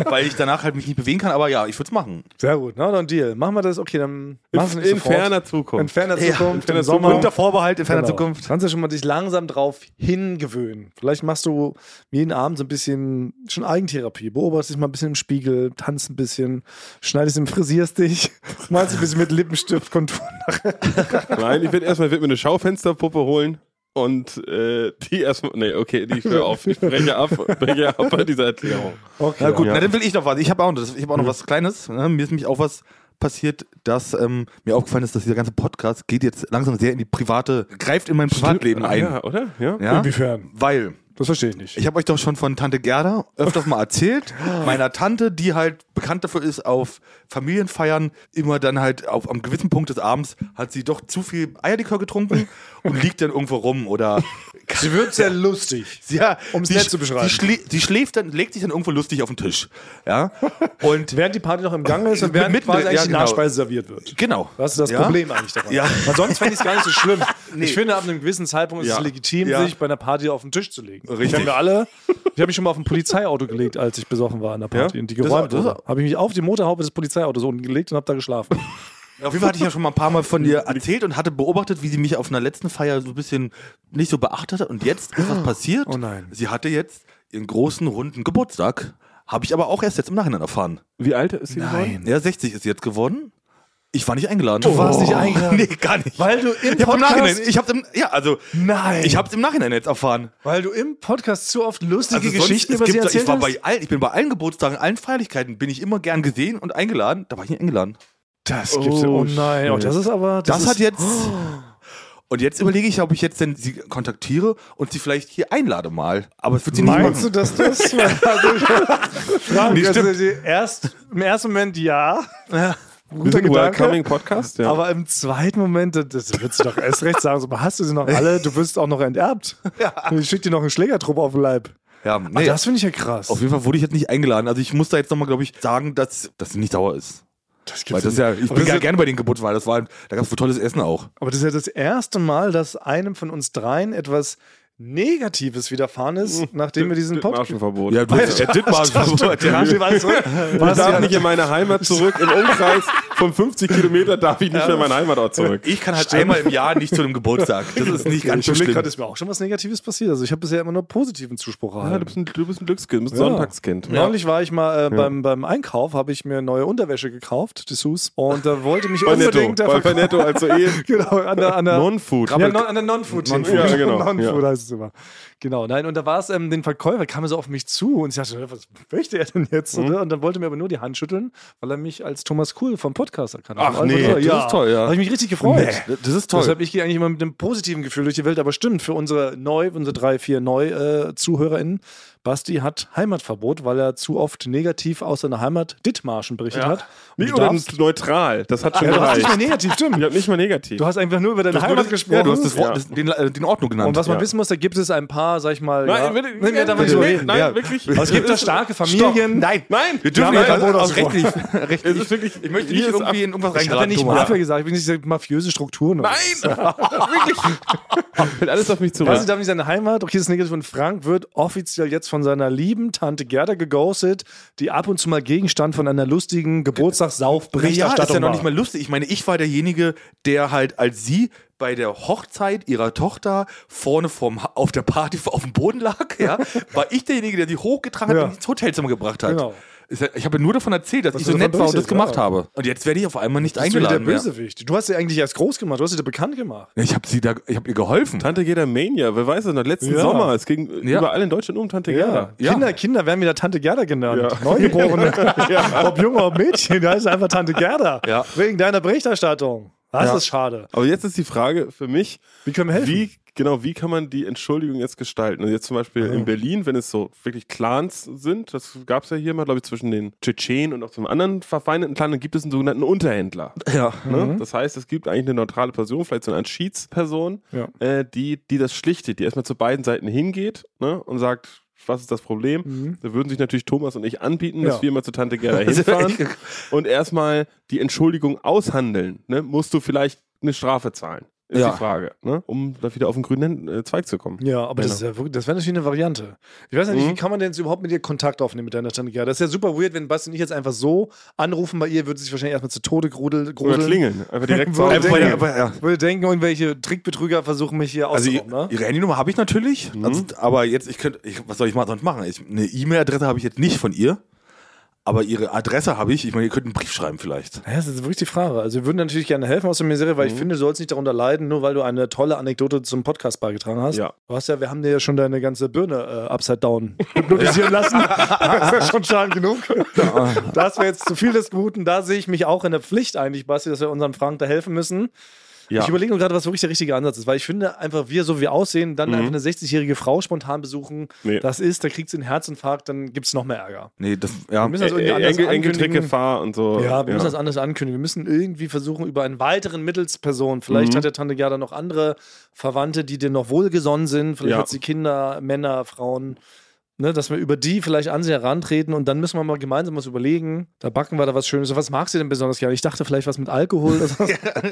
weil ich danach halt mich nicht bewegen kann. Aber ja, ich würde es machen. Sehr gut. Na, dann Deal. Machen wir das. Okay, dann machen wir In, es in ferner Zukunft. In ferner Ja, Zukunft. in ferner im Sommer. Unter Vorbehalt in ferner Genau. Zukunft. Kannst du schon mal dich langsam drauf hingewöhnen. Vielleicht machst du jeden Abend so ein bisschen schon Eigentherapie. Beobachtest dich mal ein bisschen im Spiegel, tanzt ein bisschen, schneidest und frisierst dich, malst ein bisschen mit Lippenstift, Konturen. Nein, ich werde erstmal werd mir eine Schaufensterpuppe holen und äh, die erstmal. Nee, okay, die ich höre auf. Ich breche ab, breche ab bei dieser Erklärung. Okay. Na gut, Ja. na, dann will ich noch was. Ich habe auch, noch- ich hab auch noch was Kleines. Ne? Mir ist nämlich auch was passiert, dass ähm, mir aufgefallen ist, dass dieser ganze Podcast geht jetzt langsam sehr in die private, greift in mein Privatleben Ah, ein. Ja, oder? Ja. Ja? Inwiefern? Weil Das verstehe ich nicht. ich habe euch doch schon von Tante Gerda öfters mal erzählt. Meiner Tante, die halt bekannt dafür ist, auf Familienfeiern immer dann halt auf am gewissen Punkt des Abends hat sie doch zu viel Eierlikör getrunken und liegt dann irgendwo rum oder Sie wird sehr lustig. ja, Um's sie nett zu beschreiben. Sie, schlä sie schläft dann, legt sich dann irgendwo lustig auf den Tisch. Ja. Und Während die Party noch im Gange ist und während Mitten- quasi eigentlich ja, die genau. Nachspeise serviert wird. genau. Das ist das Ja? Problem eigentlich daran. Ja. Weil sonst fände ich es gar nicht so schlimm. Nee. Ich finde, ab einem gewissen Zeitpunkt ist Ja. es legitim, sich bei einer Party auf den Tisch zu legen. Richtig. Kennen wir alle. Ich habe mich schon mal auf ein Polizeiauto gelegt, als ich besoffen war an der Party Ja? und die geräumt wurde. Habe ich mich auf die Motorhaube des Polizeiautos unten gelegt und habe da geschlafen. Auf jeden Fall hatte ich ja schon mal ein paar Mal von dir erzählt und hatte beobachtet, wie sie mich auf einer letzten Feier so ein bisschen nicht so beachtet hat. Und jetzt ist was passiert. Oh nein. Sie hatte jetzt ihren großen, runden Geburtstag. Habe ich aber auch erst jetzt im Nachhinein erfahren. Wie alt ist sie geworden? Ja, 60 ist sie jetzt geworden. Ich war nicht eingeladen. Du warst nicht eingeladen? Nee, gar nicht. Weil du im ich hab im Podcast- Nachhinein, ich hab's im, ja, also, Nein. ich hab's im Nachhinein jetzt erfahren. Weil du im Podcast zu oft lustige Also sonst, Geschichten es über sie erzählt ich, war hast. bei all, ich bin bei allen Geburtstagen, allen Feierlichkeiten, bin ich immer gern gesehen und eingeladen. Da war ich nicht eingeladen. das gibt's ja. Oh, Oh nein. Oh, das ist aber. Das, ist, hat jetzt. Und jetzt überlege ich, ob ich jetzt denn sie kontaktiere und sie vielleicht hier einlade mal. Aber es wird sie nicht Meinst du, dass das? Frank, Nee, also, erst, im ersten Moment ja. Wir Guter Gedanke. Welcoming Podcast, ja. Aber im zweiten Moment, das- das wird sie doch erst recht sagen, so, hast du sie noch alle? Du wirst auch noch enterbt. Ich schick dir noch einen Schlägertrupp auf den Leib. Ja, Nee, nee, das finde ich ja krass. auf jeden Fall wurde ich jetzt nicht eingeladen. Also ich muss da jetzt nochmal, glaube ich, sagen, dass das nicht sauer ist. das Weil das ist ja, ich bin ja gerne bei den Geburtstagen, weil das war, da gab es wohl tolles Essen auch. aber das ist ja das erste Mal, dass einem von uns dreien etwas Negatives widerfahren ist, nachdem wir diesen Podcast. Marschenverbot. Ja, du, Ja, Dittmar, Ja, alles zurück. Ich Was darf ja- nicht in meine Heimat zurück. Im Umkreis von 50 Kilometer darf ich nicht mehr in meinen Heimatort zurück. ich kann halt einmal im Jahr nicht zu einem Geburtstag. Das ist nicht ganz so schlimm. gerade, ist mir auch schon was Negatives passiert. Also ich habe bisher immer nur positiven Zuspruch Ja, erhalten. du, bist ein, du bist ein Glückskind, du bist ein Ja. Sonntagskind. Neulich war ich mal äh, beim, beim Einkauf, habe ich mir neue Unterwäsche gekauft, Dessous, und da wollte mich Bei unbedingt bei, Netto, also eh genau, an der, an der Non-Food. ja, an der Non-Food. Non-Food, ja, genau, Non-Food ja. heißt es immer. Genau, nein, und da war es, ähm, den Verkäufer kam er so auf mich zu und ich dachte, was möchte er denn jetzt? Mhm. Oder? Und dann wollte er mir aber nur die Hand schütteln, weil er mich als Thomas Cool vom Podcast erkannte. Ach Also, nee, das ja. ist toll, ja. Habe ich mich richtig gefreut. Nee, das ist toll. Deshalb, ich gehe eigentlich immer mit einem positiven Gefühl durch die Welt, aber stimmt, für unsere neu, unsere drei, vier Neu-ZuhörerInnen, Basti hat Heimatverbot, weil er zu oft negativ aus seiner Heimat Dithmarschen berichtet hat. Und Nicht oder darfst- neutral. Das hat schon ja, du hast gereicht. nicht mehr negativ, stimmt. Ich nicht mal negativ. Du hast einfach nur über deine Heimat das- gesprochen. Ja, du hast das Wort, Ja. das, den, äh, den Ordnung genannt. Und was man ja. wissen muss, da gibt es ein paar, sag ich mal. Nein, ja, nee, nee, so nee, reden. nein, ja. wirklich. Aber es gibt da starke Familien. Nein, Nein, wir dürfen Ja, ja, also, aus rechtlich, Es rechtlich. ist wirklich, Ich möchte nicht irgendwie in irgendwas Ich habe ja reingeraten, nicht. Mafia gesagt, ich bin nicht mafiöse Strukturen. Nein! wirklich! Fällt alles auf mich zurück. Basti darf nicht seine Heimat. Okay, das ist negativ. Und Frank wird offiziell jetzt von seiner lieben Tante Gerda geghostet, die ab und zu mal Gegenstand von einer lustigen Ja, ist Geburtstagssauf-Berichterstattung ja noch war. nicht mal lustig. Ich meine, ich war derjenige, der halt als sie bei der Hochzeit ihrer Tochter vorne vom, auf der Party auf dem Boden lag, ja, war ich derjenige, der sie hochgetragen hat Ja. und ins Hotelzimmer gebracht hat. Genau. Ich habe nur davon erzählt, dass Was ich so nett war und das gemacht ja. habe. Und jetzt werde ich auf einmal nicht Bist du der eingeladen. Bösewicht. Du hast sie eigentlich erst groß gemacht, du hast sie dir bekannt gemacht. Ich habe sie da, ich habe ihr geholfen. Tante Gerda Mania, wer weiß das noch, letzten Ja. Sommer. Es ging Ja. überall in Deutschland um Tante Gerda. Ja. Kinder, Kinder werden wieder Tante Gerda genannt. Ja. Neugeborene. Ob Junge, ob Mädchen, da ist einfach Tante Gerda. Ja. Wegen deiner Berichterstattung. Das Ja. ist schade. Aber jetzt ist die Frage für mich, Wie können wir helfen? wie, genau, wie kann man die Entschuldigung jetzt gestalten? Also jetzt zum Beispiel in Berlin, wenn es so wirklich Clans sind, das gab es ja hier mal, glaube ich, zwischen den Tschetschenen und auch zum anderen verfeindeten Clan, dann gibt es einen sogenannten Unterhändler. Ja. Ne? Das heißt, es gibt eigentlich eine neutrale Person, vielleicht so eine Schiedsperson, Ja. äh, die, die das schlichtet, die erstmal zu beiden Seiten hingeht ne? und sagt, was ist das Problem? Da würden sich natürlich Thomas und ich anbieten, Mhm. Ja. dass wir mal zu Tante Gerda hinfahren und erstmal die Entschuldigung aushandeln. Ne? Musst du vielleicht eine Strafe zahlen? Ist Ja. die Frage, ne? um da wieder auf den grünen äh, Zweig zu kommen. Ja, aber das, Genau. ist ja wirklich, das wäre natürlich eine Variante. Ich weiß nicht, Mhm. wie kann man denn jetzt überhaupt mit ihr Kontakt aufnehmen mit deiner Tante Gerda? Das ist ja super weird, wenn Basti und ich jetzt einfach so anrufen bei ihr, würde sie sich wahrscheinlich erstmal zu Tode grudel, Oder grudeln. klingeln. Einfach direkt zu Würde denken- ja, aber, ja. Würde denken, irgendwelche Trickbetrüger versuchen mich hier Also ne? ihre Handynummer habe ich natürlich, also, aber jetzt, ich könnte, ich, was soll ich mal sonst machen? Ich, eine E-Mail-Adresse habe ich jetzt nicht von ihr, aber ihre Adresse habe ich. Ich meine, ihr könnt einen Brief schreiben vielleicht. Ja, das ist wirklich die Frage. Also wir würden natürlich gerne helfen aus der Misere, Mhm. weil ich finde, du sollst nicht darunter leiden, nur weil du eine tolle Anekdote zum Podcast beigetragen hast. Ja. Du hast ja, wir haben dir ja schon deine ganze Birne äh, upside down hypnotisieren lassen. Das ja schon Schaden genug. Das wäre jetzt zu viel des Guten. Da sehe ich mich auch in der Pflicht eigentlich, Basti, dass wir unserem Frank da helfen müssen. Ja. Ich überlege nur gerade, was wirklich der richtige Ansatz ist, weil ich finde, einfach wir so wie wir aussehen, dann einfach eine 60-jährige Frau spontan besuchen, Mhm. Nee. das ist, da kriegt sie einen Herzinfarkt, dann gibt es noch mehr Ärger. Nee, das, ja. Wir müssen das irgendwie anders Enkel, ankündigen. Und so. Ja, wir müssen das anders ankündigen. Wir müssen irgendwie versuchen, über einen weiteren Mittelsperson, vielleicht Mhm. hat der Tante Gerda noch andere Verwandte, die dir noch wohlgesonnen sind, vielleicht Ja. hat sie Kinder, Männer, Frauen, ne, dass wir über die vielleicht an sie herantreten und dann müssen wir mal gemeinsam was überlegen. Da backen wir da was Schönes. Was magst du denn besonders gerne? Ich dachte vielleicht was mit Alkohol. oder so.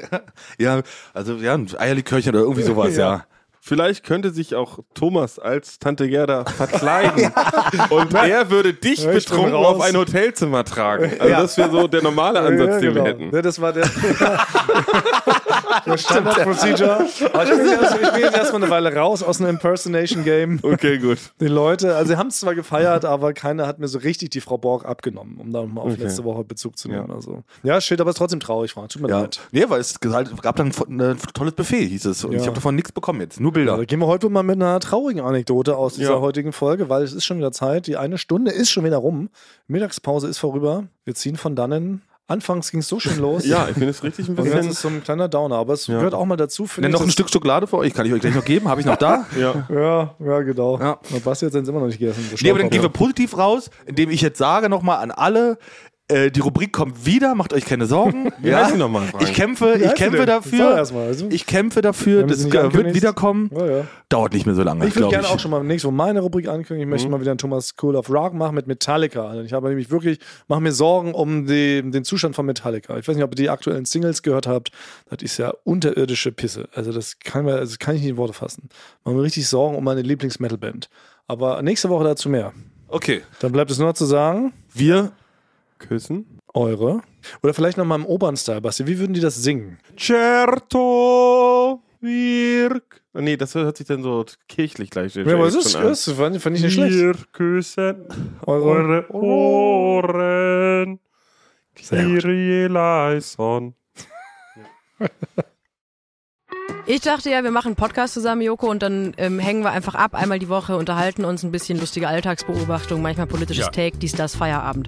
ja, also ja, ein Eierlikörchen oder irgendwie sowas, Ja. ja. Vielleicht könnte sich auch Thomas als Tante Gerda verkleiden und er würde dich Ja, betrunken auf ein Hotelzimmer tragen. Also Ja. das wäre so der normale Ansatz, Ja, den genau. wir hätten. Ja, das war der, der Standard-Procedure. Aber ich bin, jetzt, ich bin jetzt erstmal eine Weile raus aus einem Impersonation-Game. Okay, gut. Die Leute, also sie haben es zwar gefeiert, aber keiner hat mir so richtig die Frau Borg abgenommen, um da mal auf Okay. letzte Woche Bezug zu nehmen. Ja. Also. Ja, shit, aber es ist trotzdem traurig, Frank. Tut mir Ja. leid. Nee, weil es gesagt- gab dann ein tolles Buffet, hieß es. Und Ja. ich habe davon nichts bekommen jetzt. Nur Bilder. da gehen wir heute mal mit einer traurigen Anekdote aus dieser Ja. heutigen Folge, weil es ist schon wieder Zeit. Die eine Stunde ist schon wieder rum. Mittagspause ist vorüber. Wir ziehen von dannen. Anfangs ging es so schön los. Ja, ich finde es richtig ein Und jetzt bisschen. ist es so ein kleiner Downer, aber es Ja. gehört auch mal dazu. finde Nenn ich, noch ein Stück Schokolade für euch, kann ich euch gleich noch geben. Habe ich noch da? Ja. Ja, ja, genau. Ja. Na, Basti hat es immer noch nicht gegessen. Nee, aber dann gehen wir positiv raus, indem ich jetzt sage nochmal an alle, äh, die Rubrik kommt wieder, macht euch keine Sorgen. Wie heißt die nochmal? Ich kämpfe, ich kämpfe dafür. mal, also. Ich kämpfe dafür, das wird wiederkommen. Ja, ja. Dauert nicht mehr so lange, Ich würde gerne ich. auch schon mal nächstes Mal meine Rubrik ankündigen. Ich möchte mal wieder einen Thomas Cool of Rock machen mit Metallica. Ich habe nämlich wirklich, mache mir Sorgen um die, den Zustand von Metallica. Ich weiß nicht, ob ihr die aktuellen Singles gehört habt. Das ist ja unterirdische Pisse. Also das kann, man, also kann ich nicht in Worte fassen. Mache mir richtig Sorgen um meine Lieblings-Metal-Band. Aber nächste Woche dazu mehr. Okay. Dann bleibt es nur noch zu sagen, Wir Küssen? eure. Oder vielleicht noch mal im Opern-Style, Basti. Wie würden die das singen? Certo wirk. Oh, Nee, das hört sich dann so kirchlich gleich Ja, aber es ist, das fand, fand ich nicht schlecht. Wir küssen Eure. eure Ohren. Kyrie eleison. Ich dachte ja, wir machen einen Podcast zusammen, Joko, und dann ähm, hängen wir einfach ab, einmal die Woche, unterhalten uns ein bisschen lustige Alltagsbeobachtung, manchmal politisches Ja. Take, dies, das, Feierabend.